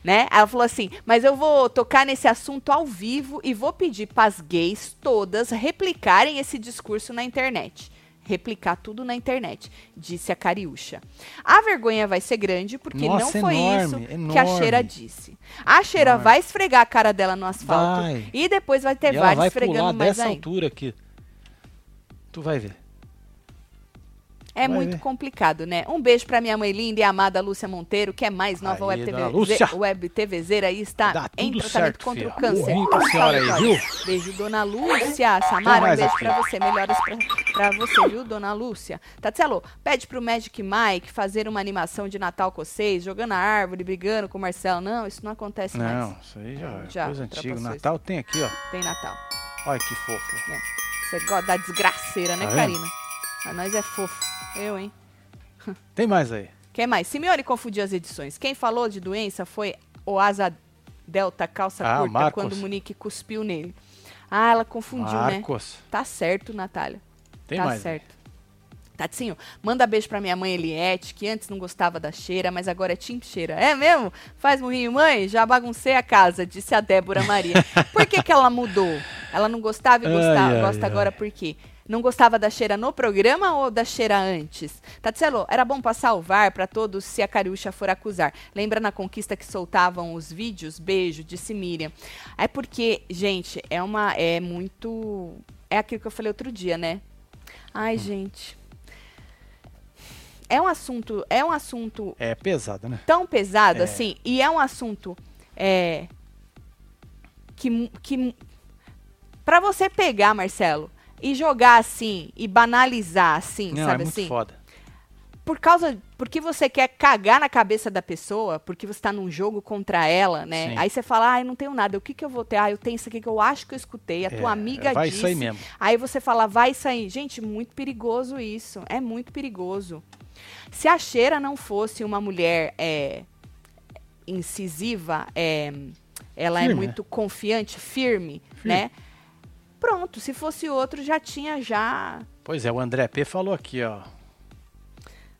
Né? Ela falou assim: mas eu vou tocar nesse assunto ao vivo e vou pedir para as gays todas replicarem esse discurso na internet. Replicar tudo na internet, disse a Cariúcha. A vergonha vai ser grande porque Nossa, não foi enorme, isso enorme. que a Cheira disse. A Cheira Enorme. vai esfregar a cara dela no asfalto Vai. e depois vai ter e vários vai esfregando mais dessa ainda. altura aqui. Tu vai ver. É Vai muito ver. complicado, né? Um beijo pra minha mãe linda e amada Lúcia Monteiro, que é mais nova Aí, web, TV, web TVzeira e está em tratamento certo, contra filha. o câncer. Pra senhora aí, viu? Beijo, dona Lúcia. Samara, um beijo pra você. Melhoras pra, Pra você, viu, dona Lúcia? Tatselo, pede pro Magic Mike fazer uma animação de Natal com vocês, jogando a árvore, brigando com o Marcelo. Não, isso não acontece mais. Não, isso aí já, é Já, coisa antiga. Natal tem aqui, ó. Tem Natal. Olha que fofo. Você gosta da desgraceira, né, Tá? Karina? Mas nós é fofo. Eu, hein? Tem mais aí. Quem mais? Simeone confundiu as edições. Quem falou de doença foi o Asa Delta Calça Ah, Curta, Marcos. quando o Monique cuspiu nele. Ah, ela confundiu, né? Marcos. Tá certo, Natália. Tem tá mais. certo. Tatinho, manda beijo pra minha mãe Eliette, que antes não gostava da cheira, mas agora é Tim Cheira. É mesmo? Faz murrinho, mãe? Já baguncei a casa, disse a Débora Maria. Por que, que ela mudou? Ela não gostava e Ai, gostava, ai, gosta ai. agora por quê? Não gostava da cheira no programa ou da cheira antes? Tatselo, era bom passar o VAR pra todos se a Cariúcha for acusar. Lembra na conquista que soltavam os vídeos? Beijo, disse Miriam. É porque, gente, é uma. É muito. É aquilo que eu falei outro dia, né? Ai, Hum. gente. É um assunto. É um assunto É pesado, né? tão pesado É. assim, e é um assunto é, que, que pra você pegar, Marcelo, e jogar assim, e banalizar assim, Não, sabe é muito assim? foda. Por causa, porque você quer cagar na cabeça da pessoa, porque você tá num jogo contra ela, né? Sim. Aí você fala, ah, eu não tenho nada, o que que eu vou ter? Ah, eu tenho isso aqui que eu acho que eu escutei, a tua É, amiga vai disse. isso aí mesmo. Aí você fala, vai sair. Gente, muito perigoso isso. É muito perigoso. Se a Cheira não fosse uma mulher é, incisiva, é, ela é Firme, muito confiante, firme, Firme. né? Pronto, se fosse outro, já tinha já. Pois é, o André P falou aqui, ó.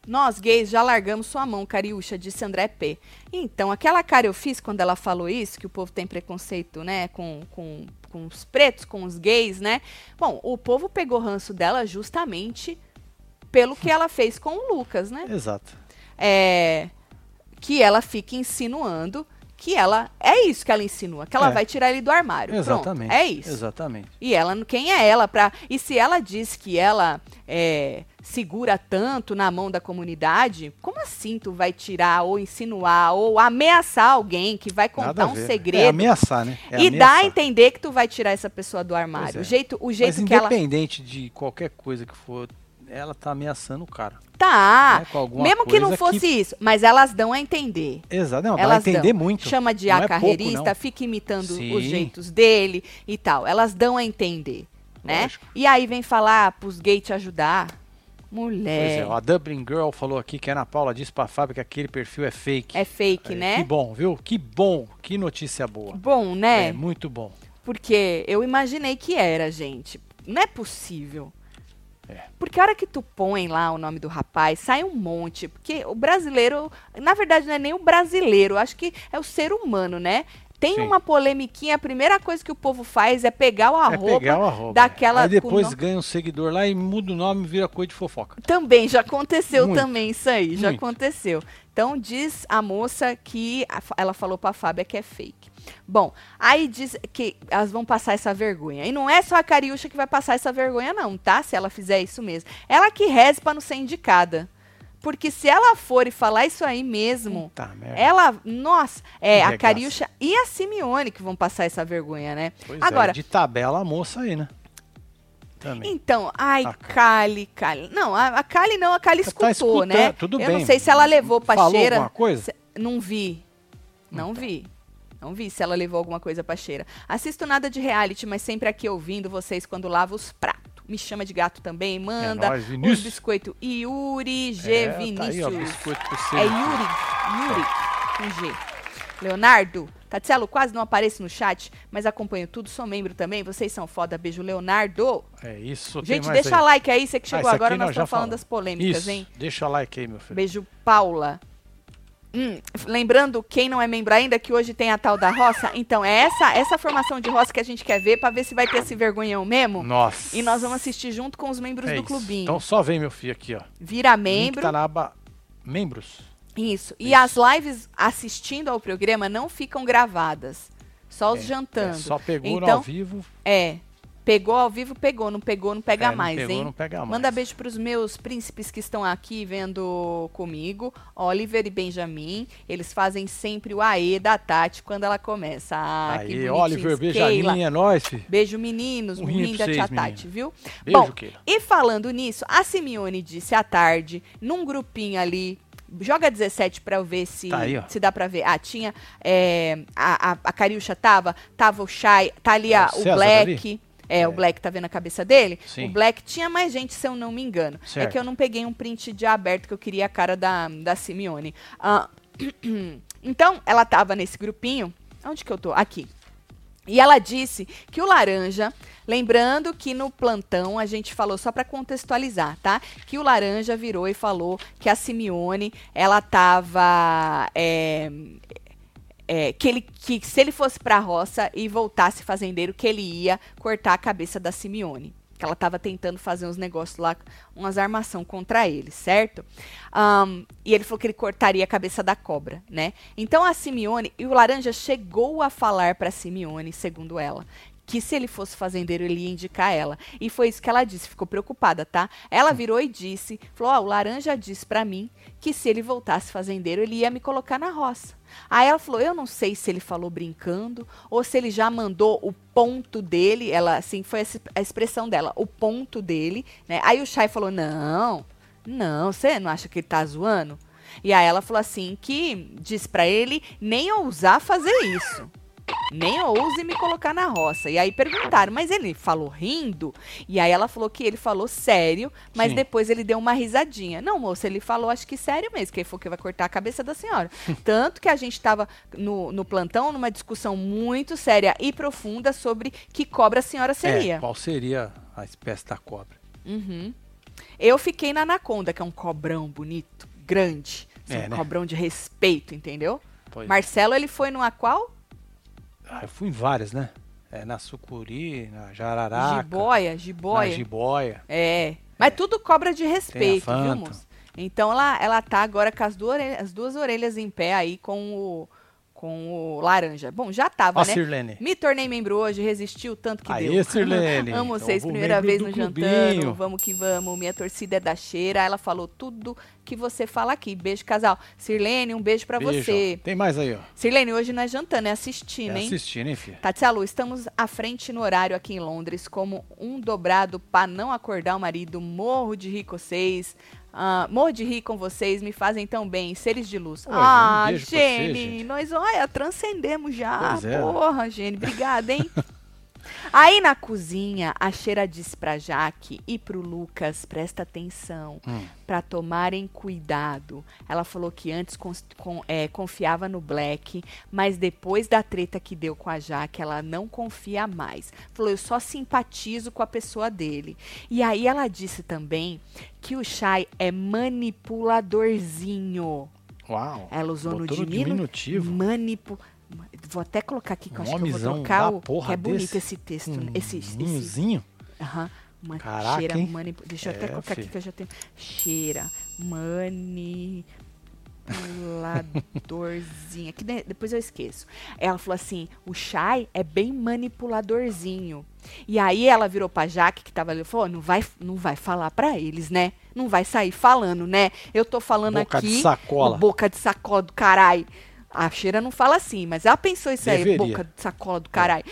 Nós gays já largamos sua mão, Cariúcha, disse André P. Então, aquela cara eu fiz quando ela falou isso, que o povo tem preconceito, né, com, com, com os pretos, com os gays, né? Bom, o povo pegou ranço dela justamente pelo que ela fez com o Lucas, né? Exato. É, que ela fica insinuando que ela. É isso que ela insinua, que ela É. vai tirar ele do armário. Exatamente. Pronto, é isso. Exatamente. E ela, quem é ela para? E se ela diz que ela é, segura tanto na mão da comunidade, como assim tu vai tirar ou insinuar ou ameaçar alguém que vai contar um ver. É segredo ameaçar, né? É e dá a entender que tu vai tirar essa pessoa do armário? Pois O é. jeito, o Mas jeito que ela independente de qualquer coisa que for, ela tá ameaçando o cara. tá, né, com alguma mesmo que não fosse que- isso, mas elas dão a entender. Exato. Não, dá a Elas entender dão. muito. Chama de Não a é pouco, carreirista, não. fica imitando Sim. os jeitos dele e tal. Elas dão a entender, né? Lógico. E aí vem falar pros gays te ajudar. Pois Mulher. é, ó, a Dublin Girl falou aqui que a Ana Paula disse pra Fábio que aquele perfil é fake. É fake, É, né? Que bom, viu? Que bom. Que notícia boa. Bom, né? É, muito bom. Porque eu imaginei que era, gente. Não é possível. É. Porque a hora que tu põe lá o nome do rapaz, sai um monte. Porque o brasileiro, na verdade, não é nem o brasileiro, acho que é o ser humano, né? Tem Sim. uma polemiquinha, a primeira coisa que o povo faz é pegar o é arroba. pegar o arroba. daquela Aí depois no- ganha um seguidor lá e muda o nome e vira coisa de fofoca. Também já aconteceu Muito. também isso aí, já Muito. aconteceu. Então diz a moça que a ela falou pra Fábia que é fake. Bom, aí diz que elas vão passar essa vergonha. E não é só a Cariúcha que vai passar essa vergonha não, tá? Se ela fizer isso mesmo. Ela que reze pra não ser indicada. Porque se ela for e falar isso aí mesmo, Tá, ela, nossa, é a. Cariúcha e a Simeone que vão passar essa vergonha, né? Pois Agora, é, de tabela a moça aí, né? Também. Então, ai, A Kali, Kali. Não, a, a Kali não, a Kali Tá escutou, escutando, né? tudo Eu bem. não sei se ela levou pra Falou cheira. alguma coisa? Se- Não vi. Não vi. Não vi se ela levou alguma coisa pra cheira. Assisto nada de reality, mas sempre aqui ouvindo vocês quando lavo os pratos. Me chama de gato também, manda. É nóis, os Yuri G. É, tá Vinícius. aí, ó, biscoito. É Yuri, Yuri, com G. Leonardo, Tatielo, quase não apareço no chat, mas acompanho tudo, sou membro também. Vocês são foda, beijo, Leonardo. É isso, Gente, deixa aí. like aí, você que Ah, chegou esse agora, nós estamos falando falamos. das polêmicas, Isso, hein? deixa like aí, meu filho. Beijo, Paula. Hum, lembrando, quem não é membro ainda, que hoje tem a tal da roça, então é essa essa formação de roça que a gente quer ver, pra ver se vai ter esse vergonhão mesmo. Nossa. E nós vamos assistir junto com os membros é do isso. clubinho. Então só vem, meu filho, aqui, ó. Vira Link membro. tá na aba membros. Isso. E Isso. as lives assistindo ao programa não ficam gravadas. Só os É, jantando. É, só pegou Então, ao vivo. É. Pegou ao vivo, pegou. Não pegou, não pega É, não mais, pegou, hein? não pega mais. Manda beijo pros meus príncipes que estão aqui vendo comigo, Oliver e Benjamin. Eles fazem sempre o AE da Tati quando ela começa. Ah, que Aí, bonitinhos. Oliver, minha, é nóis, filho. Beijo, meninos. Um pra da tia Tati, viu? Beijo, Bom, Keila. e falando nisso, a Simeone disse à tarde, num grupinho ali. Joga 17 pra eu ver se, Tá aí, se dá pra ver. Ah, tinha. é, a, a, a Cariúcha tava, tava o Shai, tá ali É o o César Black. É, o É. Black tá vendo a cabeça dele? Sim. O Black tinha mais gente, se eu não me engano. É Certo. que eu não peguei um print de aberto que eu queria a cara da, da Simeone. Ah, então, ela tava nesse grupinho. Onde que eu tô? Aqui. E ela disse que o laranja, lembrando que no plantão a gente falou só para contextualizar, tá? Que o laranja virou e falou que a Simeone, ela tava é, é, que ele que se ele fosse para a roça e voltasse fazendeiro, que ele ia cortar a cabeça da Simeone. Que ela tava tentando fazer uns negócios lá, umas armação contra ele, certo? Ahn, e ele falou que ele cortaria a cabeça da cobra, né? Então a Simeone, e o Laranja chegou a falar para Simeone, segundo ela, que se ele fosse fazendeiro, ele ia indicar ela. E foi isso que ela disse, ficou preocupada, tá? Ela virou e disse, falou, ó, o Laranja disse para mim que se ele voltasse fazendeiro, ele ia me colocar na roça. Aí ela falou, eu não sei se ele falou brincando ou se ele já mandou o ponto dele, ela assim, foi a expressão dela, o ponto dele, né? Aí o Chay falou, não, não, você não acha que ele tá zoando? E aí ela falou assim que disse pra ele nem ousar fazer isso. Nem ouse me colocar na roça. E aí perguntaram, mas ele falou rindo? E aí ela falou que ele falou sério, mas Sim. depois ele deu uma risadinha. Não, moça, ele falou acho que sério mesmo, que ele falou que vai cortar a cabeça da senhora. Tanto que a gente estava no, no plantão numa discussão muito séria e profunda sobre que cobra a senhora seria. É, qual seria a espécie da cobra? Uhum. Eu fiquei na anaconda, que é um cobrão bonito, grande. É, um né? cobrão de respeito, entendeu? Pois é. Marcelo, ele foi numa qual? Ah, eu fui em várias, né? É, na sucuri, na jararaca, Jiboia, na jiboia. jiboia. É. Mas tudo cobra de respeito, viu, moça? Então ela, ela tá agora com as duas, orelhas, as duas orelhas em pé aí com o, com o laranja. Bom, já tava, Ó, né? Sirlene. Me tornei membro hoje, resistiu tanto que Aê, deu. Sirlene. Amo Então, vocês, primeira vez no Jantando. clubinho. Vamos que vamos. Minha torcida é da cheira. Ela falou tudo que você fala aqui. Beijo, casal. Sirlene, um beijo pra Beijo, você. Tem mais aí, ó. Sirlene, hoje não é jantando, é assistindo, É hein? assistindo, hein, filha? Tatiana Lu, estamos à frente no horário aqui em Londres, como um dobrado para não acordar o marido. Morro de rir com vocês. Ah, morro de rir com vocês, me fazem tão bem, seres de luz. Oi, ah, um você, Gene, gente. nós, olha, transcendemos já. É. Porra, Gene, obrigada, hein? Aí na cozinha, a Cheira disse pra Jaque e pro Lucas, presta atenção, Hum. pra tomarem cuidado. Ela falou que antes cons- com- é, confiava no Black, mas depois da treta que deu com a Jaque, ela não confia mais. Falou, eu só simpatizo com a pessoa dele. E aí ela disse também que o Shai é manipuladorzinho. Uau. Ela usou no diminu- diminutivo. Manipu... Vou até colocar aqui, que eu acho que eu vou trocar o... porra Que é bonito desse. esse texto, Um esse, esse, ninhozinho. Aham. Uma Caraca, cheira hein? Deixa eu É, até colocar aqui fi. que eu já tenho. Cheira manipuladorzinha. que de- depois eu esqueço. Ela falou assim: o Shai é bem manipuladorzinho. E aí ela virou pra Jaque, que tava ali, falou: não vai, não vai falar pra eles, né? Não vai sair falando, né? Eu tô falando Boca de aqui. sacola. Boca de sacola do caralho. A cheira não fala assim, mas ela pensou isso aí, Deveria. boca de sacola do caralho.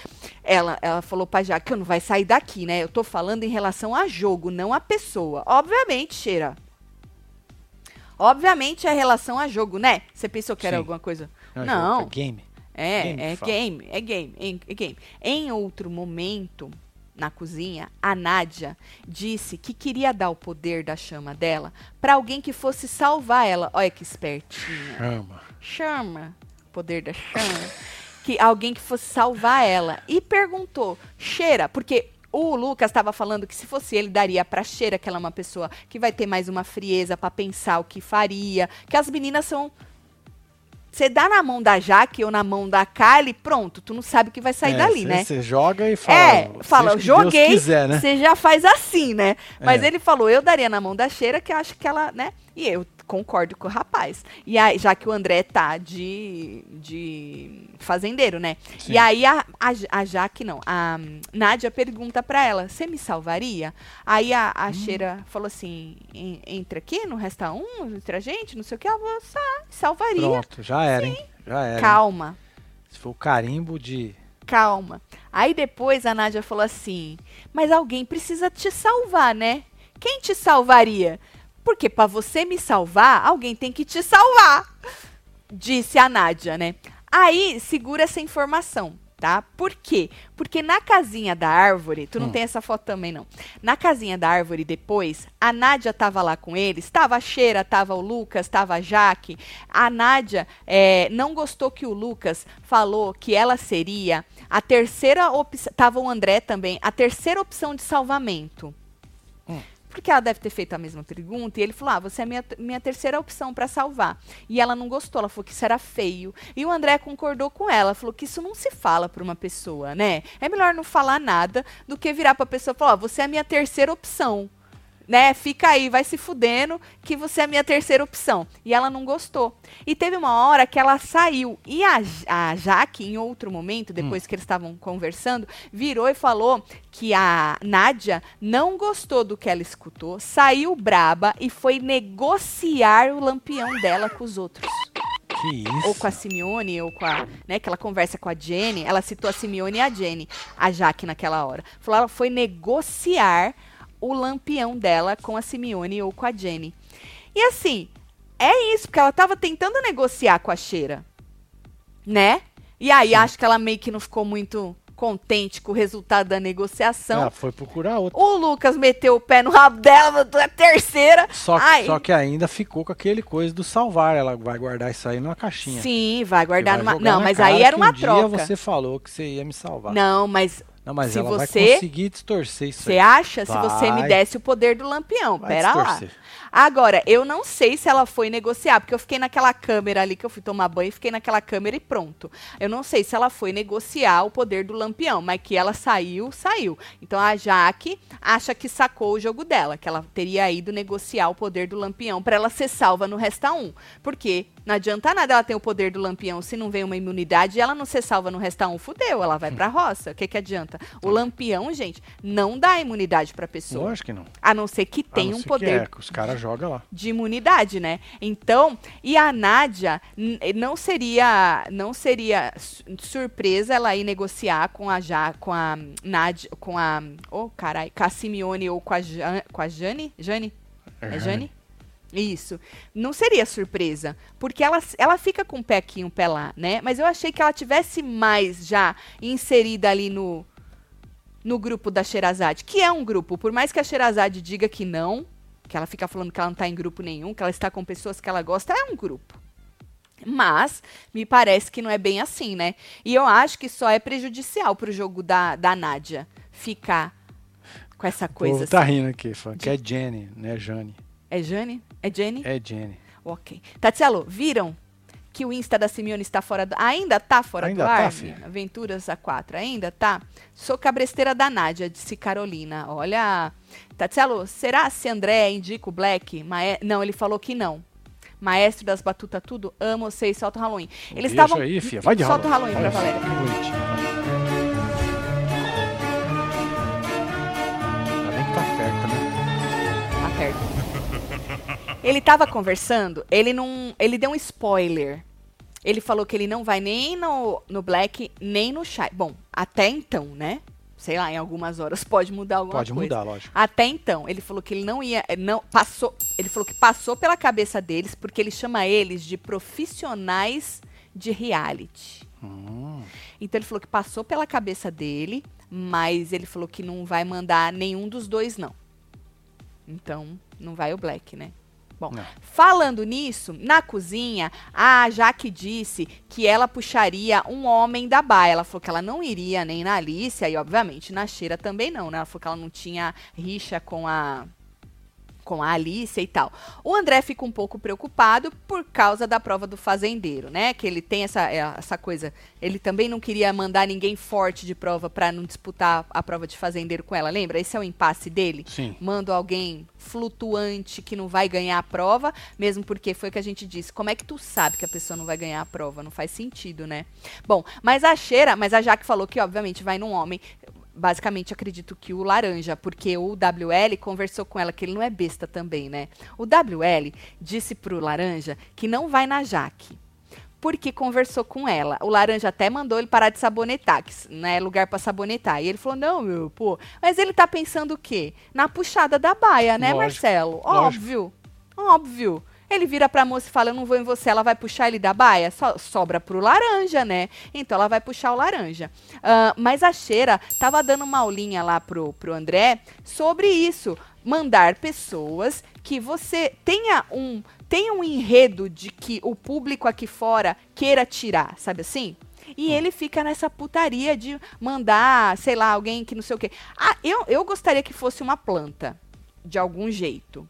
Ela, ela falou pra Jaque que eu não vai sair daqui, né? Eu tô falando em relação a jogo, não a pessoa. Obviamente, cheira. Obviamente é relação a jogo, né? Você pensou que era Sim. alguma coisa? É Não. jogo, é game. É, Game é que fala. game, é game, é game. Em outro momento, na cozinha, a Nádia disse que queria dar o poder da chama dela pra alguém que fosse salvar ela. Olha que espertinha. Chama. Chama, poder da chama. Que alguém que fosse salvar ela. E perguntou, Cheira, porque o Lucas estava falando que se fosse ele, daria pra Cheira, que ela é uma pessoa que vai ter mais uma frieza pra pensar o que faria. Que as meninas são. Você dá na mão da Jaque ou na mão da Kylie, pronto, tu não sabe o que vai sair É, dali, cê- né? Você joga e fala. É, fala, joguei, quiser, né? você já faz assim, né? Mas É. ele falou, eu daria na mão da cheira, que eu acho que ela, né? E eu concordo com o rapaz. E aí, já que o André tá de, de fazendeiro, né? Sim. E aí a, a, a Jaque, não, a hum, Nádia pergunta pra ela, você me salvaria? Aí a, a Cheira falou assim, "En- entra aqui, não resta um entre a gente, não sei o que, ela falou, "Sa- salvaria. Pronto, já era, hein? Já era. Calma. Se for o carimbo de. Calma. Aí depois a Nádia falou assim: Mas alguém precisa te salvar, né? Quem te salvaria? Porque para você me salvar, alguém tem que te salvar. Disse a Nádia, né? Aí segura essa informação, tá? Por quê? Porque na casinha da árvore, tu não Hum. tem essa foto também não. Na casinha da árvore depois, a Nádia tava lá com eles, tava a Cheira, tava o Lucas, tava a Jaque. A Nádia eh, não gostou que o Lucas falou que ela seria a terceira opção, tava o André também, a terceira opção de salvamento. Hum. Porque ela deve ter feito a mesma pergunta e ele falou: Ah, você é minha, minha terceira opção para salvar. E ela não gostou, ela falou que isso era feio. E o André concordou com ela, falou que isso não se fala para uma pessoa, né? É melhor não falar nada do que virar para a pessoa e falar: Ó, você é a minha terceira opção. Né? Fica aí, vai se fudendo, que você é a minha terceira opção. E ela não gostou. E teve uma hora que ela saiu. E a, a Jaque, em outro momento, depois que eles estavam conversando, virou e falou que a Nádia não gostou do que ela escutou, saiu braba e foi negociar o lampião dela com os outros Que isso? ou com a Simeone, ou com a, né, que ela conversa com a Jenny, ela citou a Simeone e a Jenny, a Jaque naquela hora. Falou, ela foi negociar o lampião dela com a Simeone ou com a Jenny. E assim, é isso, porque ela tava tentando negociar com a Cheira, né? E aí acho que ela meio que não ficou muito contente com o resultado da negociação. Ela foi procurar outra. O Lucas meteu o pé no rabo dela, tu é a terceira. Só, que- Ai. só que ainda ficou com aquele coisa do salvar. Ela vai guardar isso aí numa caixinha. Sim, vai guardar vai numa. Não, mas aí era uma um dia troca. você falou que você ia me salvar. Não, mas Não, mas se ela vai você- conseguir distorcer isso Você acha se você me Vai. desse o poder do lampião? Vai Pera lá. Agora, eu não sei se ela foi negociar, porque eu fiquei naquela câmera ali que eu fui tomar banho, fiquei naquela câmera e pronto. Eu não sei se ela foi negociar o poder do lampião, mas que ela saiu, saiu. Então a Jaque acha que sacou o jogo dela, que ela teria ido negociar o poder do lampião pra ela ser salva no Resta 1. Porque não adianta nada ela ter o poder do lampião se não vem uma imunidade e ela não ser salva no Resta 1. Fudeu, ela vai pra roça. O que que adianta? O lampião, gente, não dá imunidade pra pessoa. Lógico que não. A não ser que tenha um poder É, caras jogam lá. de imunidade, né? Então, e a Nádia não seria não seria su- surpresa ela ir negociar com a Já, com a Nádia, com a, oh, carai, com a Simeone ou com a com a Jane, Jane? É Jane? Isso. Não seria surpresa, porque ela, ela fica com o pé aqui um pé lá, né? Mas eu achei que ela tivesse mais já inserida ali no no grupo da Sherazade, que é um grupo, por mais que a Sherazade diga que não, que ela fica falando que ela não está em grupo nenhum, que ela está com pessoas que ela gosta, é um grupo. Mas me parece que não é bem assim, né? E eu acho que só é prejudicial pro jogo da, da Nádia ficar com essa O coisa povo tá assim. rindo aqui, falando que é Jenny, né, Jane? É Jane? É Jenny? É Jenny. Ok. Tatielo, viram que o Insta da Simeone está fora do... Ainda tá fora Ainda do tá, ar? filha? Aventuras A4, ainda tá? Sou cabresteira da Nádia, disse Carolina. Olha, Tatielo, será se André indica o Black? Não, ele falou que não. Maestro das batutas tudo, amo vocês, solta o Halloween. Eles Beijo estavam... aí, filha. Vai de Solta o Halloween. Halloween pra Valéria. que bonitinho. Ainda bem que tá perto, né? Tá perto. Ele tava conversando, ele não. Ele deu um spoiler. Ele falou que ele não vai nem no, no Black, nem no Shy. Bom, até então, né? Sei lá, em algumas horas pode mudar alguma Pode coisa. mudar, lógico. Até então, ele falou que ele não ia, eh, não passou, ele falou que passou pela cabeça deles porque ele chama eles de profissionais de reality. Hum, Então ele falou que passou pela cabeça dele, mas ele falou que não vai mandar nenhum dos dois não. Então, não vai o Black, né? Bom, Não. falando nisso, na cozinha, a Jaque disse que ela puxaria um homem da baia. Ela falou que ela não iria nem na Alicia e, obviamente, na Cheira também não, né? Ela falou que ela não tinha rixa com a com a Alicia e tal. O André fica um pouco preocupado por causa da prova do fazendeiro, né? Que ele tem essa, é, essa coisa. Ele também não queria mandar ninguém forte de prova para não disputar a prova de fazendeiro com ela, lembra? Esse é o impasse dele. Sim. Manda alguém flutuante que não vai ganhar a prova, mesmo porque foi o que a gente disse. Como é que tu sabe que a pessoa não vai ganhar a prova? Não faz sentido, né? Bom, mas a Cheira, mas a Jaque falou que obviamente vai num homem basicamente acredito que o laranja, porque o WL conversou com ela que ele não é besta também, né? O WL disse pro laranja que não vai na Jaque. Porque conversou com ela. O laranja até mandou ele parar de sabonetar, que não é lugar para sabonetar. E ele falou: "Não, meu, pô, mas ele tá pensando o quê? Na puxada da baia, né, Lógico, Marcelo? lógico. Óbvio. Óbvio. Ele vira pra moça e fala, eu não vou em você, ela vai puxar ele da baia? So- sobra pro laranja, né? Então ela vai puxar o laranja. Ah, mas a Cheira tava dando uma aulinha lá pro, pro André sobre isso. Mandar pessoas que você tenha um, tenha um enredo de que o público aqui fora queira tirar, sabe assim? E ele fica nessa putaria de mandar, sei lá, alguém que não sei o quê. Ah, eu, eu gostaria que fosse uma planta, de algum jeito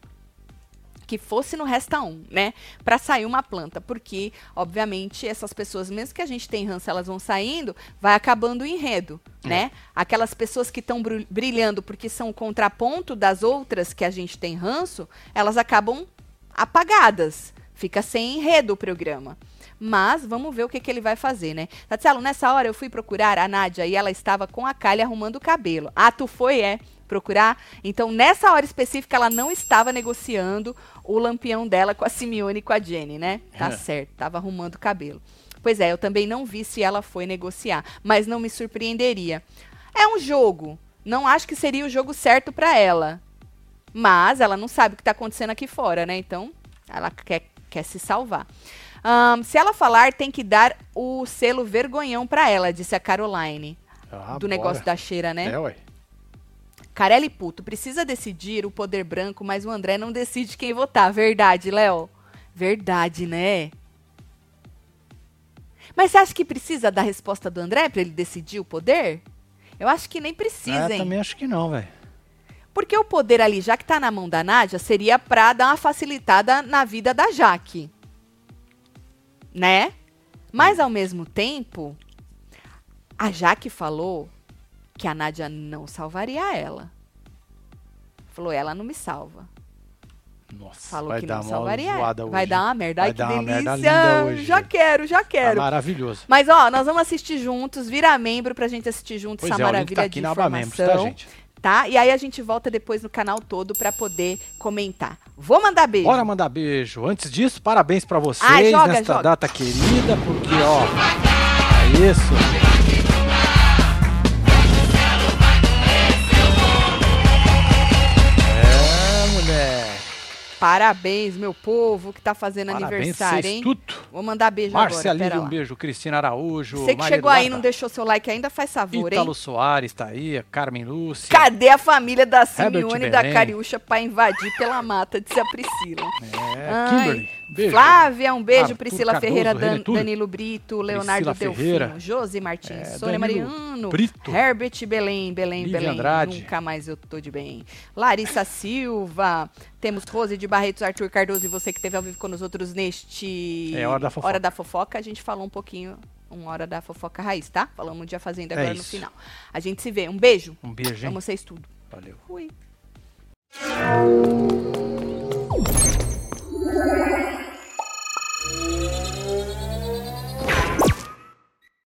que fosse no Resta 1, né? Pra sair uma planta, porque, obviamente, essas pessoas, mesmo que a gente tenha ranço, elas vão saindo, vai acabando o enredo, né? Aquelas pessoas que estão brilhando porque são o contraponto das outras que a gente tem ranço, elas acabam apagadas. Fica sem enredo o programa. Mas vamos ver o que, que ele vai fazer, né? Tatielo, nessa hora eu fui procurar a Nádia e ela estava com a Kali arrumando o cabelo. Ah, tu foi, é? Procurar? Então, nessa hora específica, ela não estava negociando o lampião dela com a Simeone e com a Jenny, né? Tá É. certo, tava arrumando o cabelo. Pois é, eu também não vi se ela foi negociar, mas não me surpreenderia. É um jogo. Não acho que seria o jogo certo pra ela. Mas ela não sabe o que tá acontecendo aqui fora, né? Então, ela quer, quer se salvar. Ahn, se ela falar, tem que dar o selo vergonhão pra ela, disse a Caroline. Ah, do bora. negócio da cheira, né? É, ué. Carelli Puto, precisa decidir o poder branco, mas o André não decide quem votar. Verdade, Léo? Verdade, né? Mas você acha que precisa da resposta do André pra ele decidir o poder? Eu acho que nem precisa, É, hein? também acho que não, velho. Porque o poder ali, já que tá na mão da Nádia, seria pra dar uma facilitada na vida da Jaque. Né? Mas ao mesmo tempo, a Jaque falou que a Nádia não salvaria ela. Falou, ela não me salva. Nossa, Falou vai que dar não uma salvaria. zoada vai hoje. dar uma merda. Vai Ai, que dar uma merda delícia. linda hoje. Já quero, já Tá quero. maravilhoso. Mas ó, nós vamos assistir juntos, vira membro pra gente assistir juntos Pois essa é, link maravilha tá aqui de na aba membros, informação. tá, gente? tá? E aí a gente volta depois no canal todo pra poder comentar. Vou mandar beijo. Bora mandar beijo. Antes disso, parabéns pra vocês Ai, joga, nesta joga. data querida, porque, ó, é isso. Parabéns, meu povo que tá fazendo Parabéns, aniversário, hein? tudo. Vou mandar beijo Márcia agora. Lívia, um beijo. Cristina Araújo. Você que Maria chegou aí e Eduarda, não deixou seu like ainda, faz favor, Ítalo hein? Soares tá aí, Carmen Lúcia. Cadê a família da Simeone e da. Cariúcha pra invadir pela mata, disse a Priscila. É, Ai. Kimberly, Beijo. Flávia, um beijo. Ah, Arthur Priscila Cardoso, Ferreira, né? Dan, Danilo Brito, Leonardo Priscila José Josi é, Martins, é, Sônia Mariano, Brito, Herbert Belém, Belém, Lívia Belém. Andrade. Nunca mais eu tô de bem. Larissa Silva, temos Rose de Barretos, Arthur Cardoso e você que esteve ao vivo com os outros neste. É, hora da fofoca. Hora da fofoca. A gente falou um pouquinho uma hora da fofoca raiz, tá? Falamos de A Fazenda é agora no final. A gente se vê. Um beijo. Um beijo, hein? Amo vocês tudo. Valeu. Fui.